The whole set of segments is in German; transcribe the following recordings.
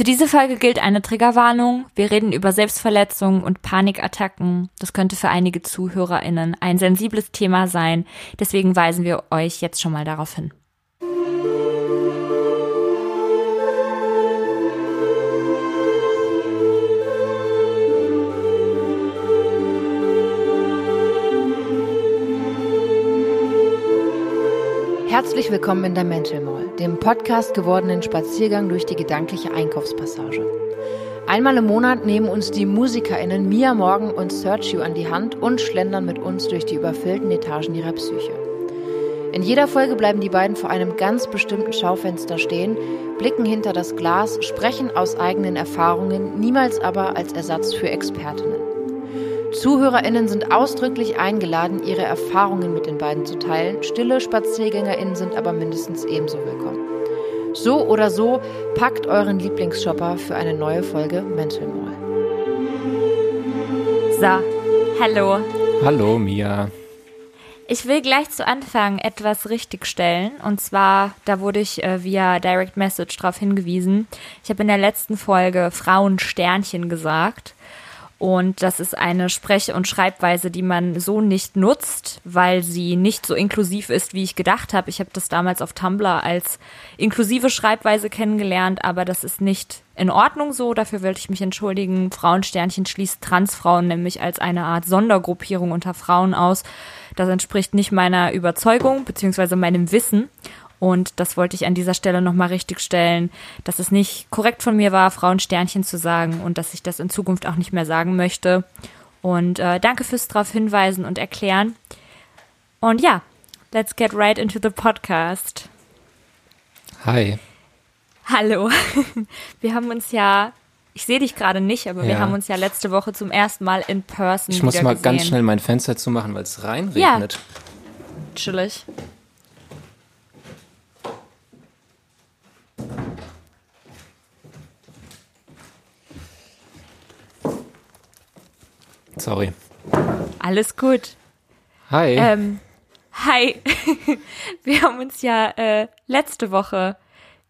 Für diese Folge gilt eine Triggerwarnung. Wir reden über Selbstverletzungen und Panikattacken. Das könnte für einige ZuhörerInnen ein sensibles Thema sein. Deswegen weisen wir euch jetzt schon mal darauf hin. Herzlich willkommen in der Mental Mall, dem Podcast gewordenen Spaziergang durch die gedankliche Einkaufspassage. Einmal im Monat nehmen uns die MusikerInnen Mia Morgan und Sergio an die Hand und schlendern mit uns durch die überfüllten Etagen ihrer Psyche. In jeder Folge bleiben die beiden vor einem ganz bestimmten Schaufenster stehen, blicken hinter das Glas, sprechen aus eigenen Erfahrungen, niemals aber als Ersatz für Expertinnen. ZuhörerInnen sind ausdrücklich eingeladen, ihre Erfahrungen mit den beiden zu teilen. Stille SpaziergängerInnen sind aber mindestens ebenso willkommen. So oder so, packt euren Lieblingsshopper für eine neue Folge Mental Mall. So, hallo. Hallo, Mia. Ich will gleich zu Anfang etwas richtigstellen. Und zwar, da wurde ich äh, via Direct Message darauf hingewiesen. Ich habe in der letzten Folge Frauensternchen gesagt. Und das ist eine Sprech- und Schreibweise, die man so nicht nutzt, weil sie nicht so inklusiv ist, wie ich gedacht habe. Ich habe das damals auf Tumblr als inklusive Schreibweise kennengelernt, aber das ist nicht in Ordnung so. Dafür wollte ich mich entschuldigen. Frauensternchen schließt Transfrauen nämlich als eine Art Sondergruppierung unter Frauen aus. Das entspricht nicht meiner Überzeugung beziehungsweise meinem Wissen. Und das wollte ich an dieser Stelle nochmal richtig stellen, dass es nicht korrekt von mir war, Frauensternchen zu sagen und dass ich das in Zukunft auch nicht mehr sagen möchte. Und äh, danke fürs darauf hinweisen und erklären. Und ja, let's get right into the podcast. Hi. Hallo. Wir haben uns ja, ich sehe dich gerade nicht, aber wir Ja. haben uns ja letzte Woche zum ersten Mal in person Ich muss mal gesehen. ganz schnell mein Fenster zumachen, weil es reinregnet. Chillig. Sorry. Alles gut. Hi. Ähm, hi. Wir haben uns ja äh, letzte Woche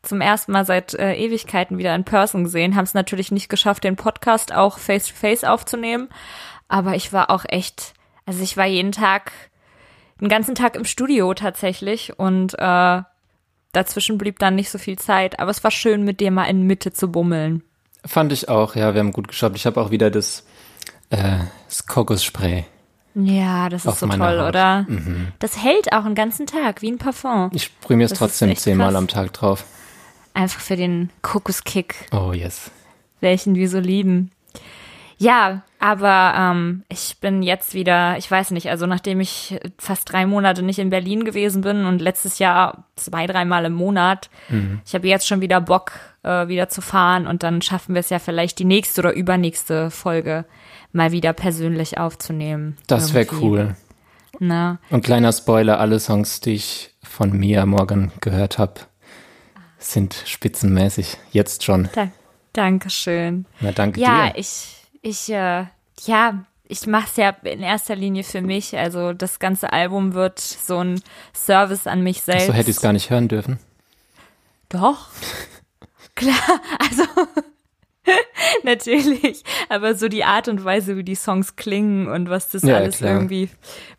zum ersten Mal seit äh, Ewigkeiten wieder in Person gesehen, haben es natürlich nicht geschafft, den Podcast auch face-to-face aufzunehmen. Aber ich war auch echt, also ich war jeden Tag, den ganzen Tag im Studio tatsächlich und äh, dazwischen blieb dann nicht so viel Zeit. Aber es war schön, mit dir mal in Mitte zu bummeln. Fand ich auch, ja, wir haben gut geschaut. Ich habe auch wieder das, äh, das Kokosspray. Ja, das ist so toll, Haut. oder? Das hält auch einen ganzen Tag, wie ein Parfum. Ich sprühe mir es trotzdem zehnmal am Tag drauf. Einfach für den Kokoskick. Oh, yes. welchen wir so lieben. Ja, aber ähm, ich bin jetzt wieder, ich weiß nicht, also nachdem ich fast drei Monate nicht in Berlin gewesen bin und letztes Jahr zwei, dreimal im Monat, ich habe jetzt schon wieder Bock, äh, wieder zu fahren und dann schaffen wir es ja vielleicht die nächste oder übernächste Folge mal wieder persönlich aufzunehmen. Das wäre cool. Na, Und kleiner Spoiler, alle Songs, die ich von Mia Morgan gehört habe, sind spitzenmäßig. Jetzt schon. da, Dankeschön. Na, danke Ja, dir. ich, ich, äh, ja, ich mache es ja in erster Linie für mich. Also das ganze Album wird so ein Service an mich selbst. so hätte ich es gar nicht hören dürfen. Doch. Klar, also natürlich. Aber so die Art und Weise, wie die Songs klingen und was das Ja, alles klar. irgendwie,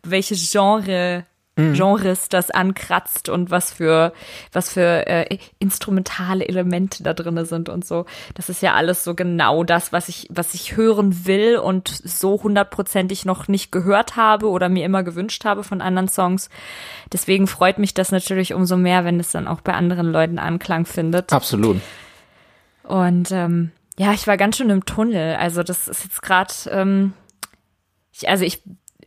welche Genre Mhm. Genres das ankratzt und was für was für äh, instrumentale Elemente da drinne sind und so. Das ist ja alles so genau das, was ich was ich hören will und so hundertprozentig noch nicht gehört habe oder mir immer gewünscht habe von anderen Songs. Deswegen freut mich das natürlich umso mehr, wenn es dann auch bei anderen Leuten Anklang findet. Absolut. Und ähm, ja, ich war ganz schön im Tunnel. Also das ist jetzt gerade, ähm, ich, also ich,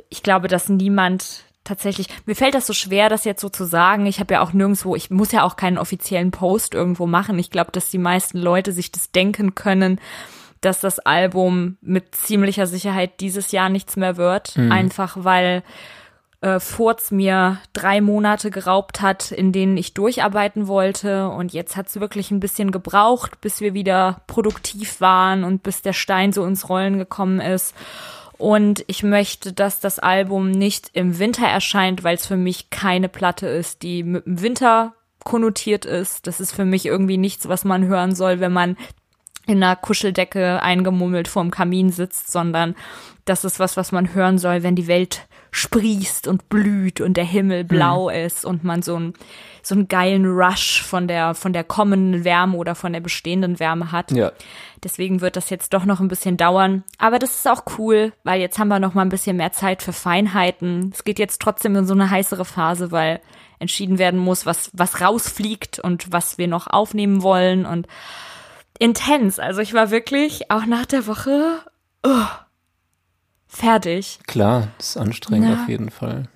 ich glaube, dass niemand tatsächlich, mir fällt das so schwer, das jetzt so zu sagen. Ich habe ja auch nirgendwo, ich muss ja auch keinen offiziellen Post irgendwo machen. Ich glaube, dass die meisten Leute sich das denken können, dass das Album mit ziemlicher Sicherheit dieses Jahr nichts mehr wird. Einfach weil äh, Furz mir drei Monate geraubt hat, in denen ich durcharbeiten wollte. Und jetzt hat's wirklich ein bisschen gebraucht, bis wir wieder produktiv waren und bis der Stein so ins Rollen gekommen ist. Und ich möchte, dass das Album nicht im Winter erscheint, weil es für mich keine Platte ist, die mit dem Winter konnotiert ist. Das ist für mich irgendwie nichts, was man hören soll, wenn man in einer Kuscheldecke eingemummelt vorm Kamin sitzt, sondern das ist was, was man hören soll, wenn die Welt sprießt und blüht und der Himmel blau mhm. ist und man so einen so einen geilen Rush von der von der kommenden Wärme oder von der bestehenden Wärme hat. Ja. Deswegen wird das jetzt doch noch ein bisschen dauern, aber das ist auch cool, weil jetzt haben wir noch mal ein bisschen mehr Zeit für Feinheiten. Es geht jetzt trotzdem in so eine heißere Phase, weil entschieden werden muss, was was rausfliegt und was wir noch aufnehmen wollen und intens. Also ich war wirklich auch nach der Woche oh, fertig. Klar, das ist anstrengend Na. auf jeden Fall.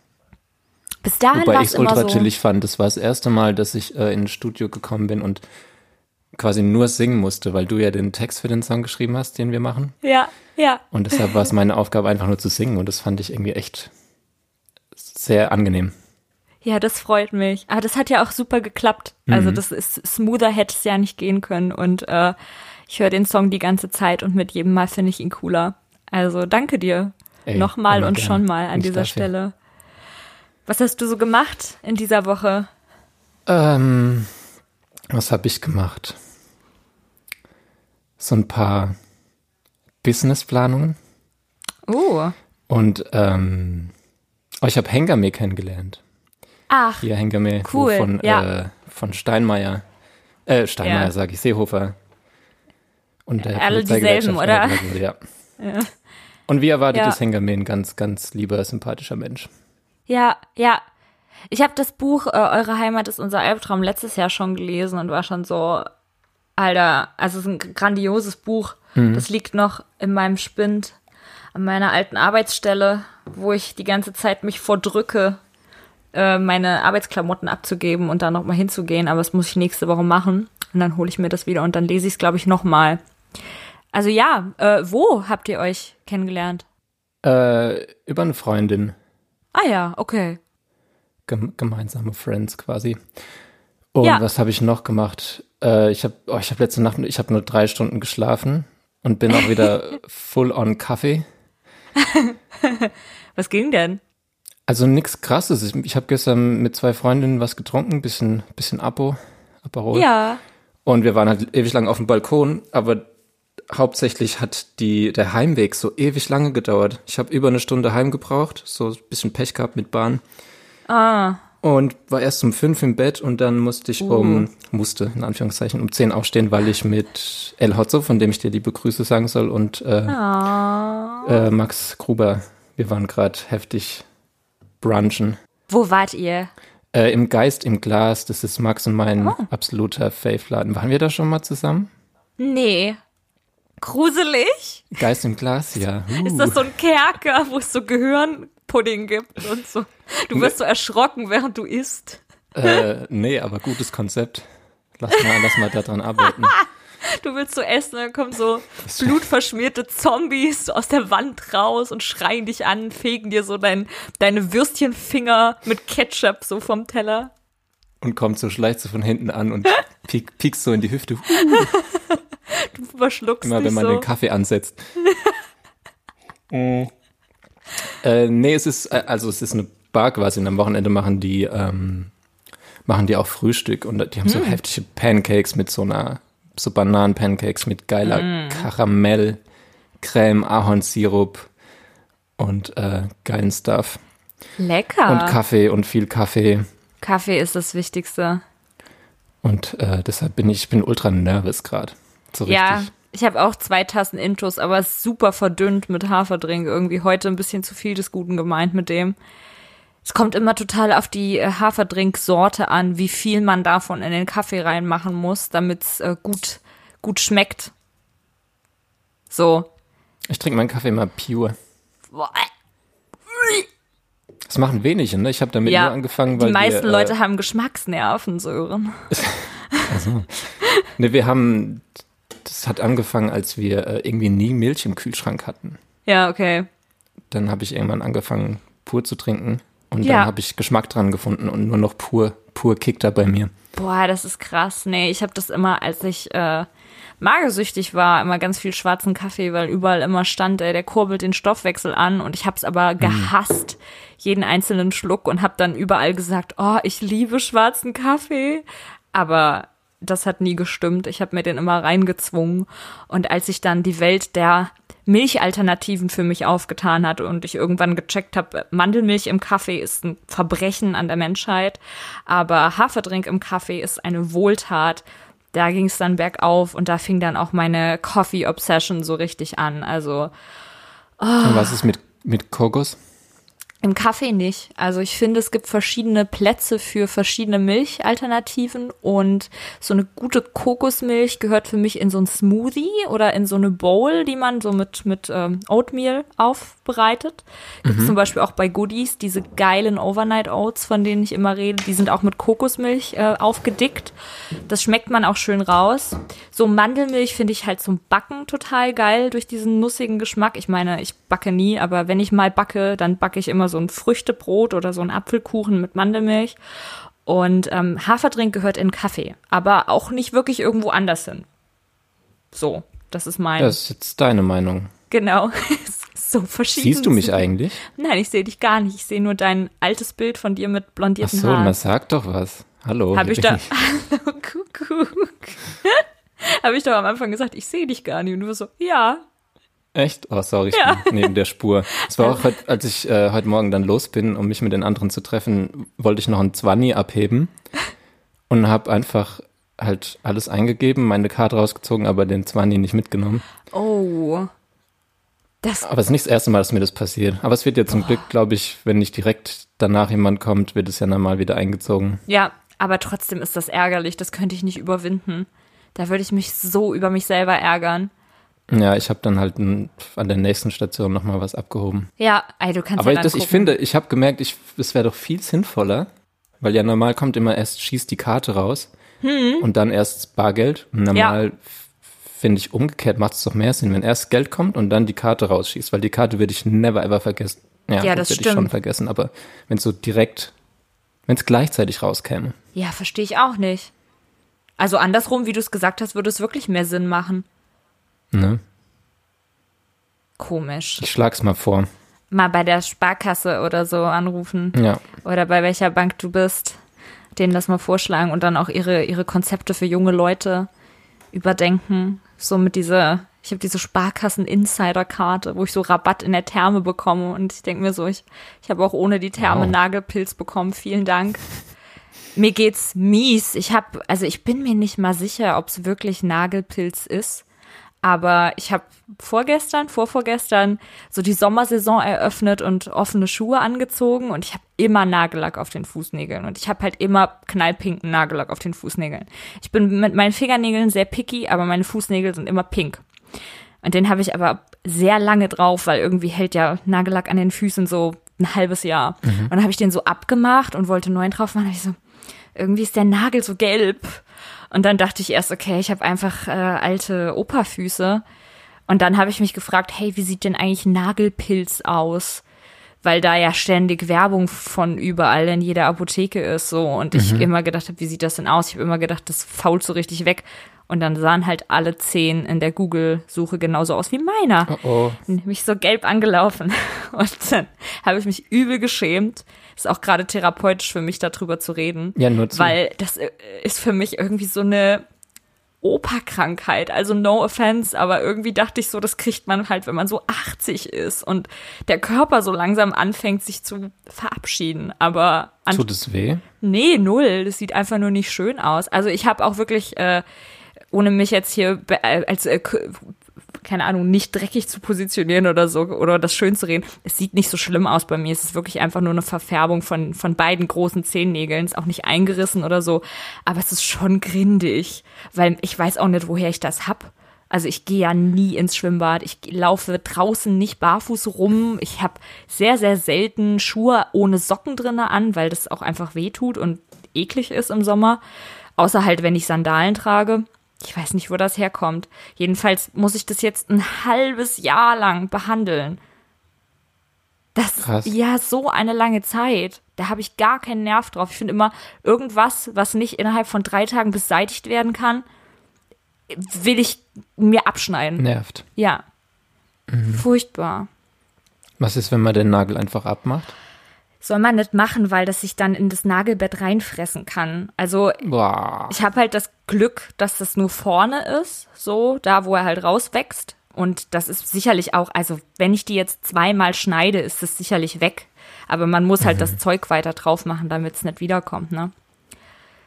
Bis dahin Wobei ich es ultra so. chillig fand. Das war das erste Mal, dass ich äh, in ein Studio gekommen bin und quasi nur singen musste, weil du ja den Text für den Song geschrieben hast, den wir machen. Ja, ja. Und deshalb war es meine Aufgabe, einfach nur zu singen. Und das fand ich irgendwie echt sehr angenehm. Ja, das freut mich. Aber das hat ja auch super geklappt. Also mhm. das ist smoother hätte es ja nicht gehen können. Und äh, ich höre den Song die ganze Zeit und mit jedem Mal finde ich ihn cooler. Also danke dir. Ey, Nochmal und gerne. schon mal an Nicht dieser dafür. Stelle. Was hast du so gemacht in dieser Woche? Ähm, was habe ich gemacht? So ein paar Businessplanungen. Oh. Und ähm, oh, ich habe Hengame kennengelernt. Ach, Hier Hengame cool. von, ja. äh, von Steinmeier. Äh, Steinmeier ja. sage ich, Seehofer. Und der Alle dieselben, oder? Ja. ja. Und wie erwartet ja. ist Hengame ein ganz, ganz lieber, sympathischer Mensch. Ja, ja. Ich habe das Buch äh, Eure Heimat ist unser Albtraum letztes Jahr schon gelesen und war schon so, Alter, also es ist ein grandioses Buch. Mhm. Das liegt noch in meinem Spind an meiner alten Arbeitsstelle, wo ich die ganze Zeit mich vordrücke, äh, meine Arbeitsklamotten abzugeben und dann nochmal hinzugehen. Aber das muss ich nächste Woche machen. Und dann hole ich mir das wieder und dann lese ich es, glaube ich, nochmal. Also ja, äh, wo habt ihr euch kennengelernt? Äh, über eine Freundin. Ah ja, okay. Gem gemeinsame Friends quasi. Und ja. was habe ich noch gemacht? Äh, ich habe oh, ich hab letzte Nacht, ich habe nur drei Stunden geschlafen und bin auch wieder full on Kaffee. was ging denn? Also nichts krasses. Ich, habe gestern mit zwei Freundinnen was getrunken, bisschen, bisschen Apo, Aperol. Ja. Und wir waren halt ewig lang auf dem Balkon, aber hauptsächlich hat die, der Heimweg so ewig lange gedauert. Ich habe über eine Stunde heimgebraucht, so ein bisschen Pech gehabt mit Bahn. Ah. Und war erst um fünf im Bett und dann musste ich uh. um, musste in Anführungszeichen, um zehn aufstehen, weil ich mit El Hotzo, von dem ich dir liebe Grüße sagen soll, und äh, oh. äh, Max Gruber, wir waren gerade heftig brunchen. Wo wart ihr? Äh, Im Geist im Glas, das ist Max und mein oh. absoluter Fave-Laden. Waren wir da schon mal zusammen? Nee. Gruselig? Geist im Glas, ja. Uh. Ist das so ein Kerker, wo es so Gehirnpudding gibt und so? Du wirst so erschrocken, während du isst. Äh, nee, aber gutes Konzept. Lass mal, lass mal daran arbeiten. Du willst so essen, dann kommen so blutverschmierte Zombies aus der Wand raus und schreien dich an, fegen dir so dein, deine Würstchenfinger mit Ketchup so vom Teller. Und kommt so, schleicht so von hinten an und piek, piekst so in die Hüfte. du verschluckst Immer wenn man so. den Kaffee ansetzt. mm. äh, nee, es ist, äh, also es ist eine Bar quasi und am Wochenende machen die, ähm, machen die auch Frühstück und die haben hm. so heftige Pancakes mit so einer so Bananenpancakes mit geiler mm. Karamell, Creme, Ahornsirup und äh, geilen Stuff. Lecker. Und Kaffee und viel Kaffee. Kaffee ist das Wichtigste. Und äh, deshalb bin ich, ich bin ultra nervös gerade. So ja, ich habe auch zwei Tassen Intus, aber super verdünnt mit Haferdrink. Irgendwie heute ein bisschen zu viel des Guten gemeint mit dem. Es kommt immer total auf die äh, Haferdrinksorte an, wie viel man davon in den Kaffee reinmachen muss, damit es äh, gut, gut schmeckt. So. Ich trinke meinen Kaffee immer pure. Das machen wenige, ne? Ich habe damit ja, nur angefangen, weil die meisten wir, äh, Leute haben Geschmacksnerven, Sören. also, ne, wir haben, das hat angefangen, als wir äh, irgendwie nie Milch im Kühlschrank hatten. Ja, okay. Dann habe ich irgendwann angefangen, pur zu trinken. Und ja. dann habe ich Geschmack dran gefunden und nur noch pur, pur kickt da bei mir. Boah, das ist krass. Nee, ich habe das immer, als ich äh, magersüchtig war, immer ganz viel schwarzen Kaffee, weil überall immer stand, ey, der kurbelt den Stoffwechsel an und ich habe es aber mhm. gehasst, jeden einzelnen Schluck und habe dann überall gesagt, oh, ich liebe schwarzen Kaffee. Aber das hat nie gestimmt. Ich habe mir den immer reingezwungen. Und als ich dann die Welt der Milchalternativen für mich aufgetan hat und ich irgendwann gecheckt habe, Mandelmilch im Kaffee ist ein Verbrechen an der Menschheit, aber Haferdrink im Kaffee ist eine Wohltat. Da ging es dann bergauf und da fing dann auch meine Coffee Obsession so richtig an. Also oh. Was ist mit mit Kokos? Im Kaffee nicht. Also ich finde, es gibt verschiedene Plätze für verschiedene Milchalternativen und so eine gute Kokosmilch gehört für mich in so ein Smoothie oder in so eine Bowl, die man so mit, mit ähm, Oatmeal aufbereitet. Gibt mhm. zum Beispiel auch bei Goodies diese geilen Overnight Oats, von denen ich immer rede. Die sind auch mit Kokosmilch äh, aufgedickt. Das schmeckt man auch schön raus. So Mandelmilch finde ich halt zum Backen total geil durch diesen nussigen Geschmack. Ich meine, ich backe nie, aber wenn ich mal backe, dann backe ich immer so ein Früchtebrot oder so ein Apfelkuchen mit Mandelmilch. Und ähm, Haferdrink gehört in Kaffee, aber auch nicht wirklich irgendwo anders hin. So, das ist mein. Das ist jetzt deine Meinung. Genau. so verschieden. Siehst du mich eigentlich? Nein, ich sehe dich gar nicht. Ich sehe nur dein altes Bild von dir mit blondierten Ach so, Haaren. Ach so, sag doch was. Hallo. Habe ich da. Hallo, Kuckuck. Habe ich doch am Anfang gesagt, ich sehe dich gar nicht. Und du so, ja, Echt? Oh, sorry, ich ja. bin neben der Spur. Es war auch heute, als ich äh, heute Morgen dann los bin, um mich mit den anderen zu treffen, wollte ich noch ein Zwanni abheben und habe einfach halt alles eingegeben, meine Karte rausgezogen, aber den Zwanni nicht mitgenommen. Oh. Das aber es ist nicht das erste Mal, dass mir das passiert. Aber es wird ja zum oh. Glück, glaube ich, wenn nicht direkt danach jemand kommt, wird es ja normal wieder eingezogen. Ja, aber trotzdem ist das ärgerlich. Das könnte ich nicht überwinden. Da würde ich mich so über mich selber ärgern. Ja, ich habe dann halt an der nächsten Station nochmal was abgehoben. Ja, ey, du kannst Aber ja das, ich finde, ich habe gemerkt, ich, es wäre doch viel sinnvoller, weil ja normal kommt immer erst schießt die Karte raus hm. und dann erst Bargeld. Und normal ja. finde ich umgekehrt macht es doch mehr Sinn, wenn erst Geld kommt und dann die Karte rausschießt, weil die Karte würde ich never ever vergessen. Ja, ja das würde ich schon vergessen, aber wenn es so direkt, wenn es gleichzeitig rauskäme. Ja, verstehe ich auch nicht. Also andersrum, wie du es gesagt hast, würde es wirklich mehr Sinn machen. Ne? Komisch. Ich schlag's mal vor. Mal bei der Sparkasse oder so anrufen. Ja. Oder bei welcher Bank du bist. Denen das mal vorschlagen und dann auch ihre, ihre Konzepte für junge Leute überdenken. So mit dieser, ich habe diese Sparkassen-Insider-Karte, wo ich so Rabatt in der Therme bekomme. Und ich denke mir so, ich, ich habe auch ohne die Therme wow. Nagelpilz bekommen. Vielen Dank. Mir geht's mies. Ich habe, also ich bin mir nicht mal sicher, ob es wirklich Nagelpilz ist. Aber ich habe vorgestern, vorvorgestern so die Sommersaison eröffnet und offene Schuhe angezogen und ich habe immer Nagellack auf den Fußnägeln und ich habe halt immer knallpinken Nagellack auf den Fußnägeln. Ich bin mit meinen Fingernägeln sehr picky, aber meine Fußnägel sind immer pink. Und den habe ich aber sehr lange drauf, weil irgendwie hält ja Nagellack an den Füßen so ein halbes Jahr. Mhm. Und dann habe ich den so abgemacht und wollte neuen drauf machen. ich so, irgendwie ist der Nagel so gelb. Und dann dachte ich erst, okay, ich habe einfach äh, alte Operfüße. Und dann habe ich mich gefragt, hey, wie sieht denn eigentlich Nagelpilz aus? Weil da ja ständig Werbung von überall in jeder Apotheke ist so und ich mhm. immer gedacht habe, wie sieht das denn aus? Ich habe immer gedacht, das fault so richtig weg. Und dann sahen halt alle zehn in der Google-Suche genauso aus wie meiner. Oh oh. Nämlich so gelb angelaufen. Und dann habe ich mich übel geschämt. Ist auch gerade therapeutisch für mich, darüber zu reden. Ja, nur zu. Weil das äh, ist für mich irgendwie so eine Operkrankheit. Also no offense, aber irgendwie dachte ich so, das kriegt man halt, wenn man so 80 ist und der Körper so langsam anfängt, sich zu verabschieden. Aber tut es weh? Nee, null. Das sieht einfach nur nicht schön aus. Also ich habe auch wirklich äh, ohne mich jetzt hier äh, als äh, keine Ahnung, nicht dreckig zu positionieren oder so oder das schön zu reden. Es sieht nicht so schlimm aus bei mir. Es ist wirklich einfach nur eine Verfärbung von, von beiden großen Zehennägeln. Ist auch nicht eingerissen oder so. Aber es ist schon grindig, weil ich weiß auch nicht, woher ich das hab. Also ich gehe ja nie ins Schwimmbad. Ich laufe draußen nicht barfuß rum. Ich habe sehr, sehr selten Schuhe ohne Socken drinne an, weil das auch einfach weh tut und eklig ist im Sommer. Außer halt, wenn ich Sandalen trage. Ich weiß nicht, wo das herkommt. Jedenfalls muss ich das jetzt ein halbes Jahr lang behandeln. Das Krass. ist ja so eine lange Zeit. Da habe ich gar keinen Nerv drauf. Ich finde immer, irgendwas, was nicht innerhalb von drei Tagen beseitigt werden kann, will ich mir abschneiden. Nervt. Ja. Mhm. Furchtbar. Was ist, wenn man den Nagel einfach abmacht? Soll man nicht machen, weil das sich dann in das Nagelbett reinfressen kann. Also Boah. ich habe halt das Glück, dass das nur vorne ist, so da, wo er halt rauswächst. Und das ist sicherlich auch, also wenn ich die jetzt zweimal schneide, ist es sicherlich weg. Aber man muss halt das Zeug weiter drauf machen, damit es nicht wiederkommt, ne?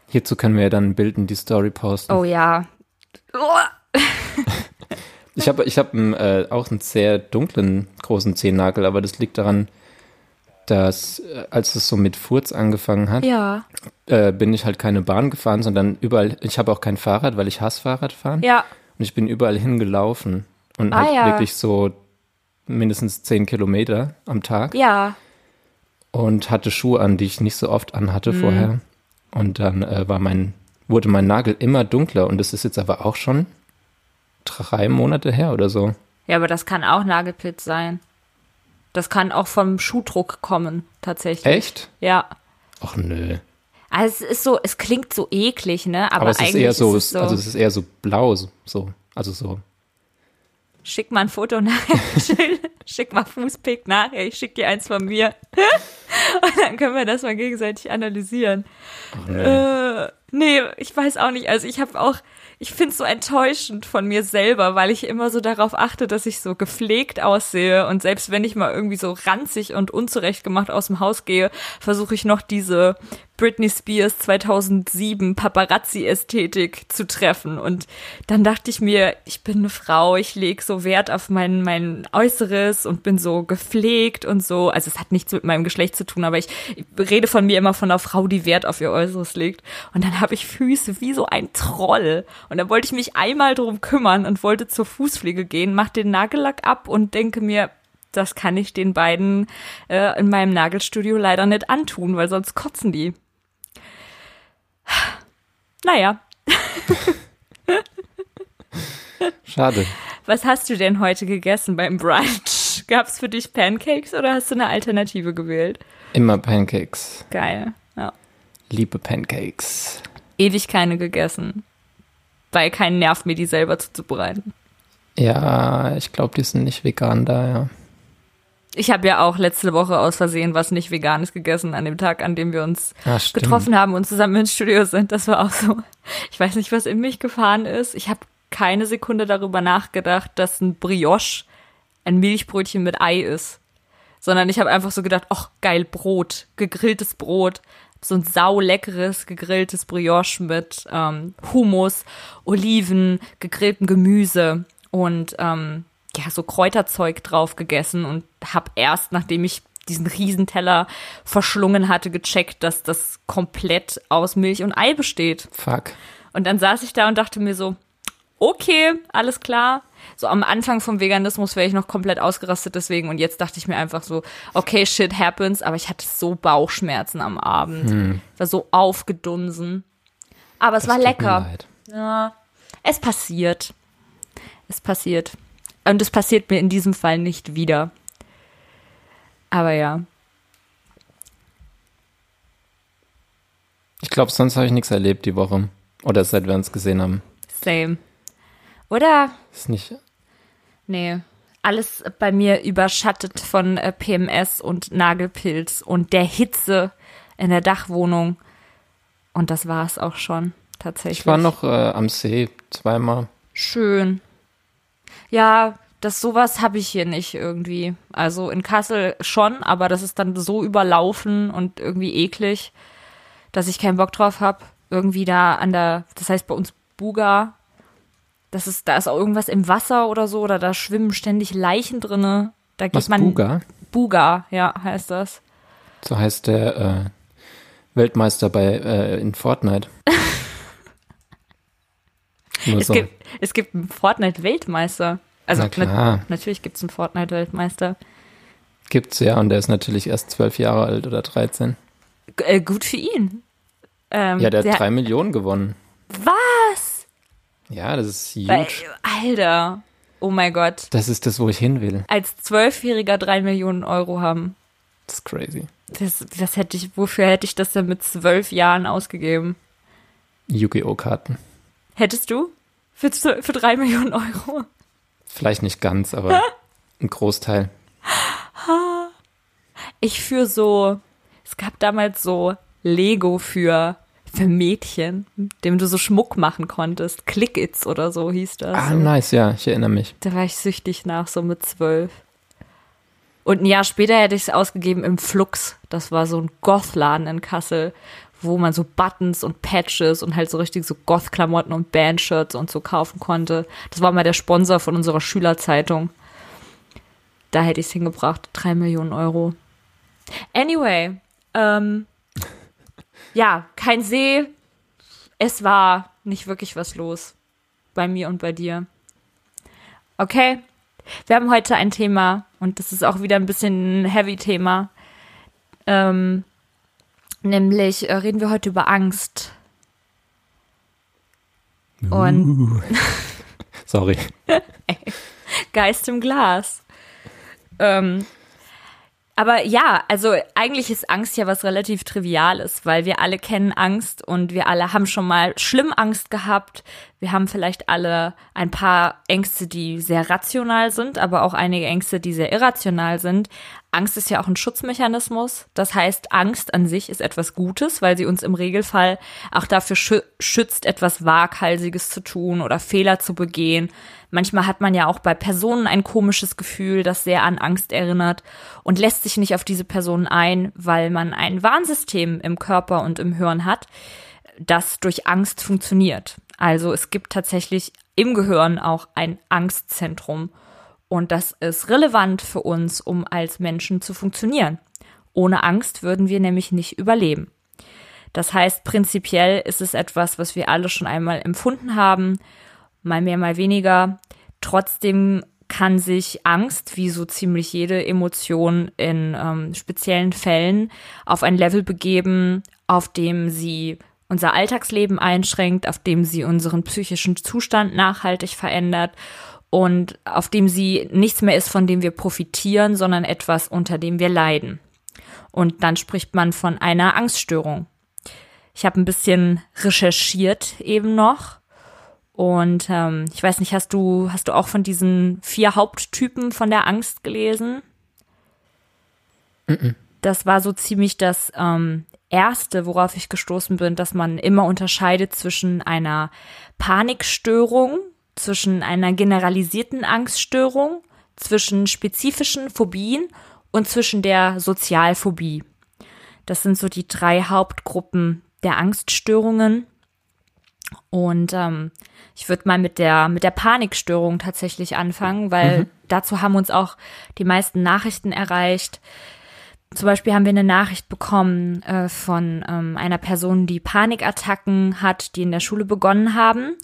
Hierzu können wir ja dann ein Bild in die Story posten. Oh ja. Oh. Ich habe ich hab äh, auch einen sehr dunklen großen Zehennagel, aber das liegt daran, dass äh, als es so mit Furz angefangen hat, Ja. äh, bin ich halt keine Bahn gefahren, sondern überall, ich habe auch kein Fahrrad, weil ich hasse Fahrradfahren. Ja. Und ich bin überall hingelaufen und Ah, halt ja. wirklich so mindestens zehn Kilometer am Tag Ja. und hatte Schuhe an, die ich nicht so oft Mhm. anhatte vorher. Und dann äh, war mein, wurde mein Nagel immer dunkler und das ist jetzt aber auch schon drei Monate her oder so. Ja, aber das kann auch Nagelpilz sein. Das kann auch vom Schuhdruck kommen, tatsächlich. Echt? Ja. Ach nö. Also es ist so, es klingt so eklig, ne? Aber, Aber, es ist eigentlich eher so, ist es so. also es ist eher so blau, so- so, also so. Schick mal ein Foto nachher. Schick mal Fußpick nachher. Ich schick dir eins von mir. Und dann können wir das mal gegenseitig analysieren. Ach nö. Äh, nee, ich weiß auch nicht. Also ich habe auch, ich finde es so enttäuschend von mir selber, weil ich immer so darauf achte, dass ich so gepflegt aussehe. Und selbst wenn ich mal irgendwie so ranzig und unzurechtgemacht aus dem Haus gehe, versuche ich noch diese Britney Spears 2007 Paparazzi-Ästhetik zu treffen. Und dann dachte ich mir, ich bin eine Frau, ich lege so Wert auf mein, mein Äußeres und bin so gepflegt und so. Also es hat nichts mit meinem Geschlecht zu tun, aber ich, ich rede von mir immer von einer Frau, die Wert auf ihr Äußeres legt. Und dann habe ich Füße wie so ein Troll. Und dann wollte ich mich einmal drum kümmern und wollte zur Fußpflege gehen, mach den Nagellack ab und denke mir, das kann ich den beiden äh, in meinem Nagelstudio leider nicht antun, weil sonst kotzen die. Naja, Schade. was hast du denn heute gegessen beim Brunch? Gab's für dich Pancakes oder hast du eine Alternative gewählt? Immer Pancakes. Geil. Ja. Liebe Pancakes. Ewig keine gegessen. Weil kein Nerv mir die selber zuzubereiten. Ja, ich glaube, die sind nicht vegan da, ja. Ich habe ja auch letzte Woche aus Versehen was nicht Veganes gegessen an dem Tag, an dem wir uns Ah, getroffen haben und zusammen ins Studio sind. Das war auch so. Ich weiß nicht, was in mich gefahren ist. Ich habe keine Sekunde darüber nachgedacht, dass ein Brioche ein Milchbrötchen mit Ei ist. Sondern ich habe einfach so gedacht, ach geil, Brot, gegrilltes Brot. So ein sauleckeres gegrilltes Brioche mit ähm, Hummus, Oliven, gegrilltem Gemüse und ähm, ja, so Kräuterzeug drauf gegessen und hab erst, nachdem ich diesen Riesenteller verschlungen hatte, gecheckt, dass das komplett aus Milch und Ei besteht. Fuck. Und dann saß ich da und dachte mir so, okay, alles klar. So am Anfang vom Veganismus wäre ich noch komplett ausgerastet deswegen und jetzt dachte ich mir einfach so, okay, shit happens, aber ich hatte so Bauchschmerzen am Abend. War so aufgedunsen. Aber es Hm. Das war lecker. Ja, es passiert. Es passiert. Und es passiert mir in diesem Fall nicht wieder. Aber ja. Ich glaube, sonst habe ich nichts erlebt die Woche. Oder seit wir uns gesehen haben. Same. Oder? Ist nicht. Nee. Alles bei mir überschattet von äh, PMS und Nagelpilz und der Hitze in der Dachwohnung. Und das war es auch schon, tatsächlich. Ich war noch äh, am See zweimal. Schön. Ja, das sowas habe ich hier nicht irgendwie. Also in Kassel schon, aber das ist dann so überlaufen und irgendwie eklig, dass ich keinen Bock drauf habe. Irgendwie da an der, das heißt bei uns Buga. Das ist, da ist auch irgendwas im Wasser oder so, oder da schwimmen ständig Leichen drinne. Da geht Was, man. Buga? Buga, ja, heißt das. So heißt der äh, Weltmeister bei äh, in Fortnite. Es so. gibt, es gibt einen Fortnite-Weltmeister. Also Na klar. nat- natürlich gibt es einen Fortnite-Weltmeister. Gibt's ja, und der ist natürlich erst zwölf Jahre alt oder 13. G- Äh, gut für ihn. Ähm, Ja, der hat der- drei Millionen gewonnen. Was? Ja, das ist huge. Alter. Oh mein Gott. Das ist das, wo ich hin will. Als Zwölfjähriger drei Millionen Euro haben. Das ist crazy. Das, das hätte ich, wofür hätte ich das denn mit zwölf Jahren ausgegeben? Yu-Gi-Oh! Karten. Hättest du? Für, für drei Millionen Euro? Vielleicht nicht ganz, aber ein Großteil. Ich für so Es gab damals so Lego für für Mädchen, dem du so Schmuck machen konntest. Click Its oder so hieß das. Ah, nice, ja, ich erinnere mich. Da war ich süchtig nach, so mit zwölf. Und ein Jahr später hätte ich es ausgegeben im Flux. Das war so ein Goth-Laden in Kassel, wo man so Buttons und Patches und halt so richtig so Goth-Klamotten und Bandshirts und so kaufen konnte. Das war mal der Sponsor von unserer Schülerzeitung. Da hätte ich es hingebracht. Drei Millionen Euro. Anyway, ähm, ja, kein See. Es war nicht wirklich was los bei mir und bei dir. Okay, wir haben heute ein Thema und das ist auch wieder ein bisschen ein Heavy-Thema. Ähm, nämlich äh, reden wir heute über Angst. Und Uh. Sorry. Geist im Glas. Ähm, aber ja, also eigentlich ist Angst ja was relativ Triviales, weil wir alle kennen Angst und wir alle haben schon mal schlimm Angst gehabt. Wir haben vielleicht alle ein paar Ängste, die sehr rational sind, aber auch einige Ängste, die sehr irrational sind. Angst ist ja auch ein Schutzmechanismus. Das heißt, Angst an sich ist etwas Gutes, weil sie uns im Regelfall auch dafür schü schützt, etwas Waghalsiges zu tun oder Fehler zu begehen. Manchmal hat man ja auch bei Personen ein komisches Gefühl, das sehr an Angst erinnert und lässt sich nicht auf diese Personen ein, weil man ein Warnsystem im Körper und im Hirn hat, das durch Angst funktioniert. Also es gibt tatsächlich im Gehirn auch ein Angstzentrum. Und das ist relevant für uns, um als Menschen zu funktionieren. Ohne Angst würden wir nämlich nicht überleben. Das heißt, prinzipiell ist es etwas, was wir alle schon einmal empfunden haben, mal mehr, mal weniger. Trotzdem kann sich Angst, wie so ziemlich jede Emotion in ähm, speziellen Fällen, auf ein Level begeben, auf dem sie unser Alltagsleben einschränkt, auf dem sie unseren psychischen Zustand nachhaltig verändert und auf dem sie nichts mehr ist, von dem wir profitieren, sondern etwas, unter dem wir leiden. Und dann spricht man von einer Angststörung. Ich habe ein bisschen recherchiert eben noch. Und ähm, ich weiß nicht, hast du, hast du auch von diesen vier Haupttypen von der Angst gelesen? -mm. Das war so ziemlich das ähm, erste, worauf ich gestoßen bin, dass man immer unterscheidet zwischen einer Panikstörung, zwischen einer generalisierten Angststörung, zwischen spezifischen Phobien und zwischen der Sozialphobie. Das sind so die drei Hauptgruppen der Angststörungen. Und ähm, ich würde mal mit der mit der Panikstörung tatsächlich anfangen, weil mhm. dazu haben uns auch die meisten Nachrichten erreicht. Zum Beispiel haben wir eine Nachricht bekommen äh, von ähm, einer Person, die Panikattacken hat, die in der Schule begonnen haben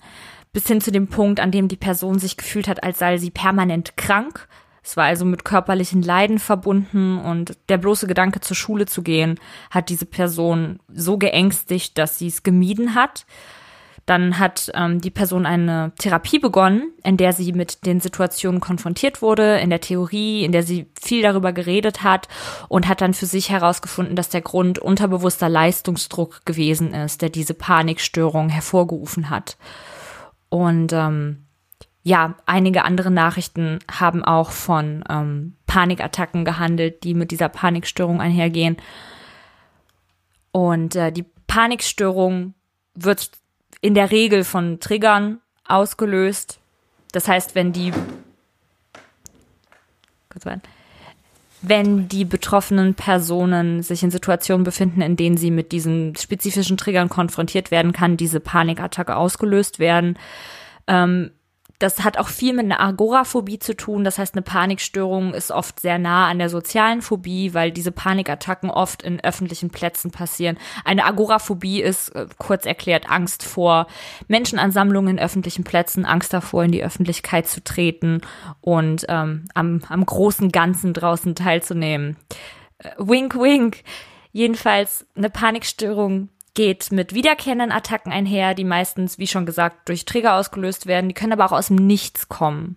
bis hin zu dem Punkt, an dem die Person sich gefühlt hat, als sei sie permanent krank. Es war also mit körperlichen Leiden verbunden und der bloße Gedanke, zur Schule zu gehen, hat diese Person so geängstigt, dass sie es gemieden hat. Dann hat ähm, die Person eine Therapie begonnen, in der sie mit den Situationen konfrontiert wurde, in der Theorie, in der sie viel darüber geredet hat und hat dann für sich herausgefunden, dass der Grund unterbewusster Leistungsdruck gewesen ist, der diese Panikstörung hervorgerufen hat. Und ähm, ja, einige andere Nachrichten haben auch von ähm, Panikattacken gehandelt, die mit dieser Panikstörung einhergehen. Und äh, die Panikstörung wird in der Regel von Triggern ausgelöst. Das heißt, wenn die wenn die betroffenen Personen sich in Situationen befinden, in denen sie mit diesen spezifischen Triggern konfrontiert werden, kann diese Panikattacke ausgelöst werden. Ähm, das hat auch viel mit einer Agoraphobie zu tun. Das heißt, eine Panikstörung ist oft sehr nah an der sozialen Phobie, weil diese Panikattacken oft in öffentlichen Plätzen passieren. Eine Agoraphobie ist, äh, kurz erklärt, Angst vor Menschenansammlungen in öffentlichen Plätzen, Angst davor, in die Öffentlichkeit zu treten und ähm, am, am großen Ganzen draußen teilzunehmen. Äh, wink, wink. Jedenfalls eine Panikstörung geht mit wiederkehrenden Attacken einher, die meistens, wie schon gesagt, durch Trigger ausgelöst werden. Die können aber auch aus dem Nichts kommen.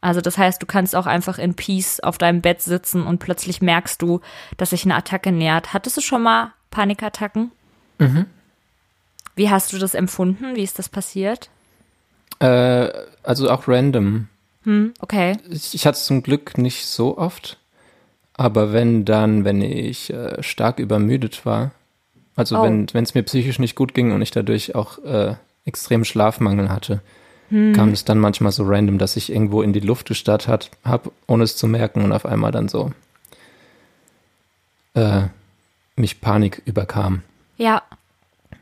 Also das heißt, du kannst auch einfach in Peace auf deinem Bett sitzen und plötzlich merkst du, dass sich eine Attacke nähert. Hattest du schon mal Panikattacken? Mhm. Wie hast du das empfunden? Wie ist das passiert? Äh, also auch random. Hm, okay. Ich, ich hatte es zum Glück nicht so oft. Aber wenn dann, wenn ich äh, stark übermüdet war, also Oh. wenn es mir psychisch nicht gut ging und ich dadurch auch äh, extrem Schlafmangel hatte, Hm. kam es dann manchmal so random, dass ich irgendwo in die Luft gestarrt hat, hab, ohne es zu merken und auf einmal dann so äh, mich Panik überkam. Ja.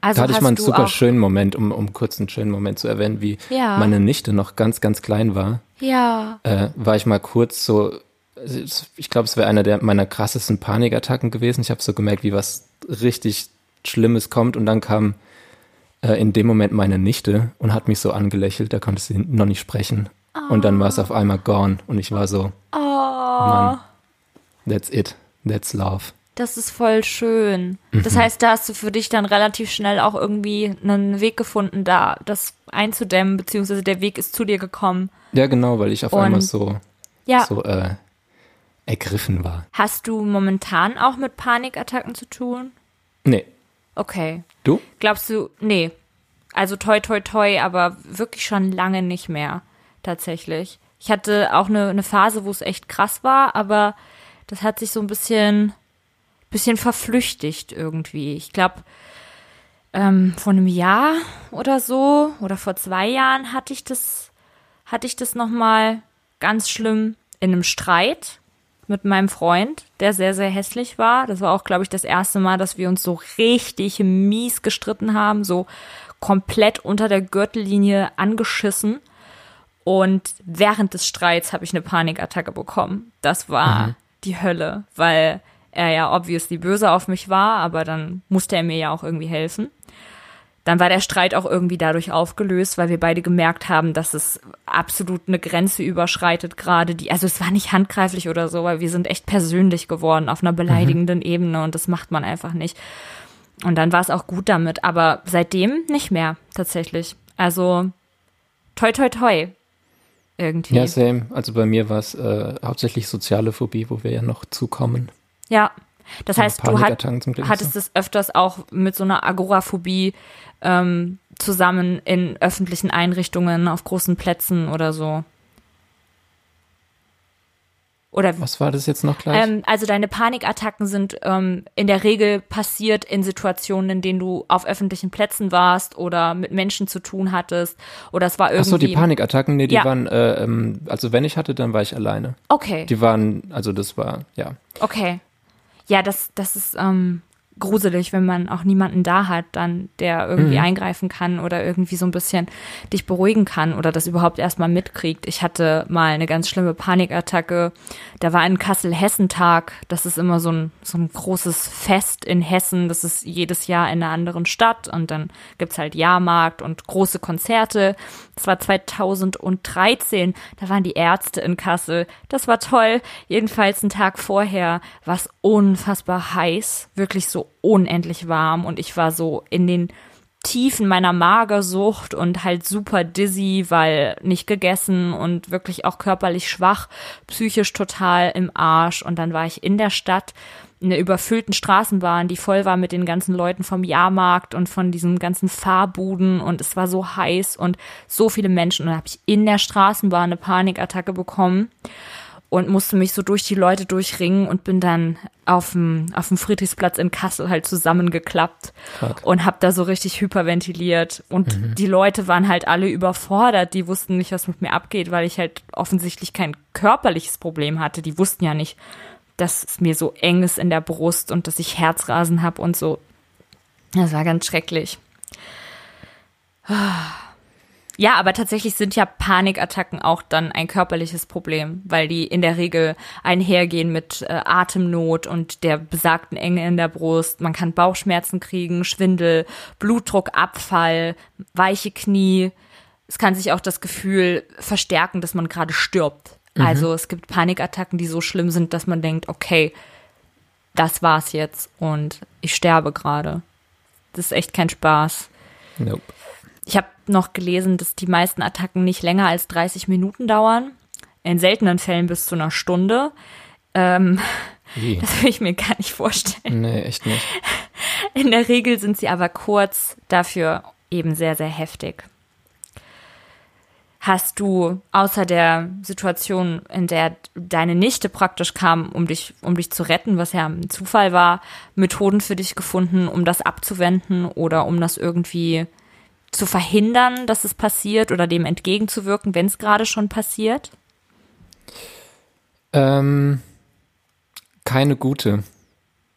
Also da hatte ich mal einen super schönen Moment, um, um kurz einen schönen Moment zu erwähnen, wie Ja. meine Nichte noch ganz, ganz klein war. Ja. äh, war ich mal kurz so, ich glaube, es wäre einer der meiner krassesten Panikattacken gewesen. Ich habe so gemerkt, wie was richtig Schlimmes kommt und dann kam äh, in dem Moment meine Nichte und hat mich so angelächelt, da konnte sie noch nicht sprechen. Und dann war es auf einmal gone und ich war so, Oh, Mann, that's it, that's love. das ist voll schön. Mhm. Das heißt, da hast du für dich dann relativ schnell auch irgendwie einen Weg gefunden, da das einzudämmen, beziehungsweise der Weg ist zu dir gekommen. Ja, genau, weil ich auf Und- einmal so, Ja. so äh, ergriffen war. Hast du momentan auch mit Panikattacken zu tun? Nee, Okay. du? Glaubst du, nee. Also toi toi toi, aber wirklich schon lange nicht mehr, tatsächlich. Ich hatte auch eine, eine Phase, wo es echt krass war, aber das hat sich so ein bisschen, bisschen verflüchtigt irgendwie. Ich glaube, ähm, vor einem Jahr oder so oder vor zwei Jahren hatte ich das, hatte ich das nochmal ganz schlimm in einem Streit mit meinem Freund, der sehr, sehr hässlich war. Das war auch, glaube ich, das erste Mal, dass wir uns so richtig mies gestritten haben, so komplett unter der Gürtellinie angeschissen. Und während des Streits habe ich eine Panikattacke bekommen. Das war die Hölle, weil er ja obviously böse auf mich war, aber dann musste er mir ja auch irgendwie helfen. Dann war der Streit auch irgendwie dadurch aufgelöst, weil wir beide gemerkt haben, dass es absolut eine Grenze überschreitet gerade. Die, also es war nicht handgreiflich oder so, weil wir sind echt persönlich geworden auf einer beleidigenden Ebene und das macht man einfach nicht. Und dann war es auch gut damit, aber seitdem nicht mehr tatsächlich. Also toi toi toi irgendwie. Ja, same. Also bei mir war es äh, hauptsächlich soziale Phobie, wo wir ja noch zukommen. Ja. Das heißt, du hat, hattest es öfters auch mit so einer Agoraphobie ähm, zusammen in öffentlichen Einrichtungen, auf großen Plätzen oder so. Oder Was war das jetzt noch gleich? ähm, also deine Panikattacken sind ähm, in der Regel passiert in Situationen, in denen du auf öffentlichen Plätzen warst oder mit Menschen zu tun hattest oder es war irgendwie. Ach so, die Panikattacken, nee, die Ja. waren, äh, ähm, also wenn ich hatte, dann war ich alleine. Okay. Die waren, also das war, ja. Okay. Ja, das, das ist ähm, gruselig, wenn man auch niemanden da hat, dann, der irgendwie Mhm. eingreifen kann oder irgendwie so ein bisschen dich beruhigen kann oder das überhaupt erstmal mitkriegt. Ich hatte mal eine ganz schlimme Panikattacke. Da war ein Kassel-Hessen-Tag. Das ist immer so ein, so ein großes Fest in Hessen. Das ist jedes Jahr in einer anderen Stadt und dann gibt's halt Jahrmarkt und große Konzerte. Das war 2013. Da waren die Ärzte in Kassel. Das war toll. Jedenfalls einen Tag vorher war es unfassbar heiß. Wirklich so unendlich warm. Und ich war so in den Tiefen meiner Magersucht und halt super dizzy, weil nicht gegessen und wirklich auch körperlich schwach, psychisch total im Arsch. Und dann war ich in der Stadt in der überfüllten Straßenbahn, die voll war mit den ganzen Leuten vom Jahrmarkt und von diesen ganzen Fahrbuden und es war so heiß und so viele Menschen und dann habe ich in der Straßenbahn eine Panikattacke bekommen und musste mich so durch die Leute durchringen und bin dann auf dem, auf dem Friedrichsplatz in Kassel halt zusammengeklappt Fuck. und habe da so richtig hyperventiliert und die Leute waren halt alle überfordert, die wussten nicht, was mit mir abgeht, weil ich halt offensichtlich kein körperliches Problem hatte. Die wussten ja nicht, dass es mir so eng ist in der Brust und dass ich Herzrasen habe und so. Das war ganz schrecklich. Ja, aber tatsächlich sind ja Panikattacken auch dann ein körperliches Problem, weil die in der Regel einhergehen mit äh, Atemnot und der besagten Enge in der Brust. Man kann Bauchschmerzen kriegen, Schwindel, Blutdruckabfall, weiche Knie. Es kann sich auch das Gefühl verstärken, dass man gerade stirbt. Also es gibt Panikattacken, die so schlimm sind, dass man denkt, okay, das war's jetzt und ich sterbe gerade. Das ist echt kein Spaß. Nope. Ich habe noch gelesen, dass die meisten Attacken nicht länger als 30 Minuten dauern. In seltenen Fällen bis zu einer Stunde. Ähm, das will ich mir gar nicht vorstellen. Nee, echt nicht. In der Regel sind sie aber kurz, dafür eben sehr, sehr heftig. hast du außer der Situation, in der deine Nichte praktisch kam, um dich, um dich zu retten, was ja ein Zufall war, Methoden für dich gefunden, um das abzuwenden oder um das irgendwie zu verhindern, dass es passiert oder dem entgegenzuwirken, wenn es gerade schon passiert? Ähm, keine gute.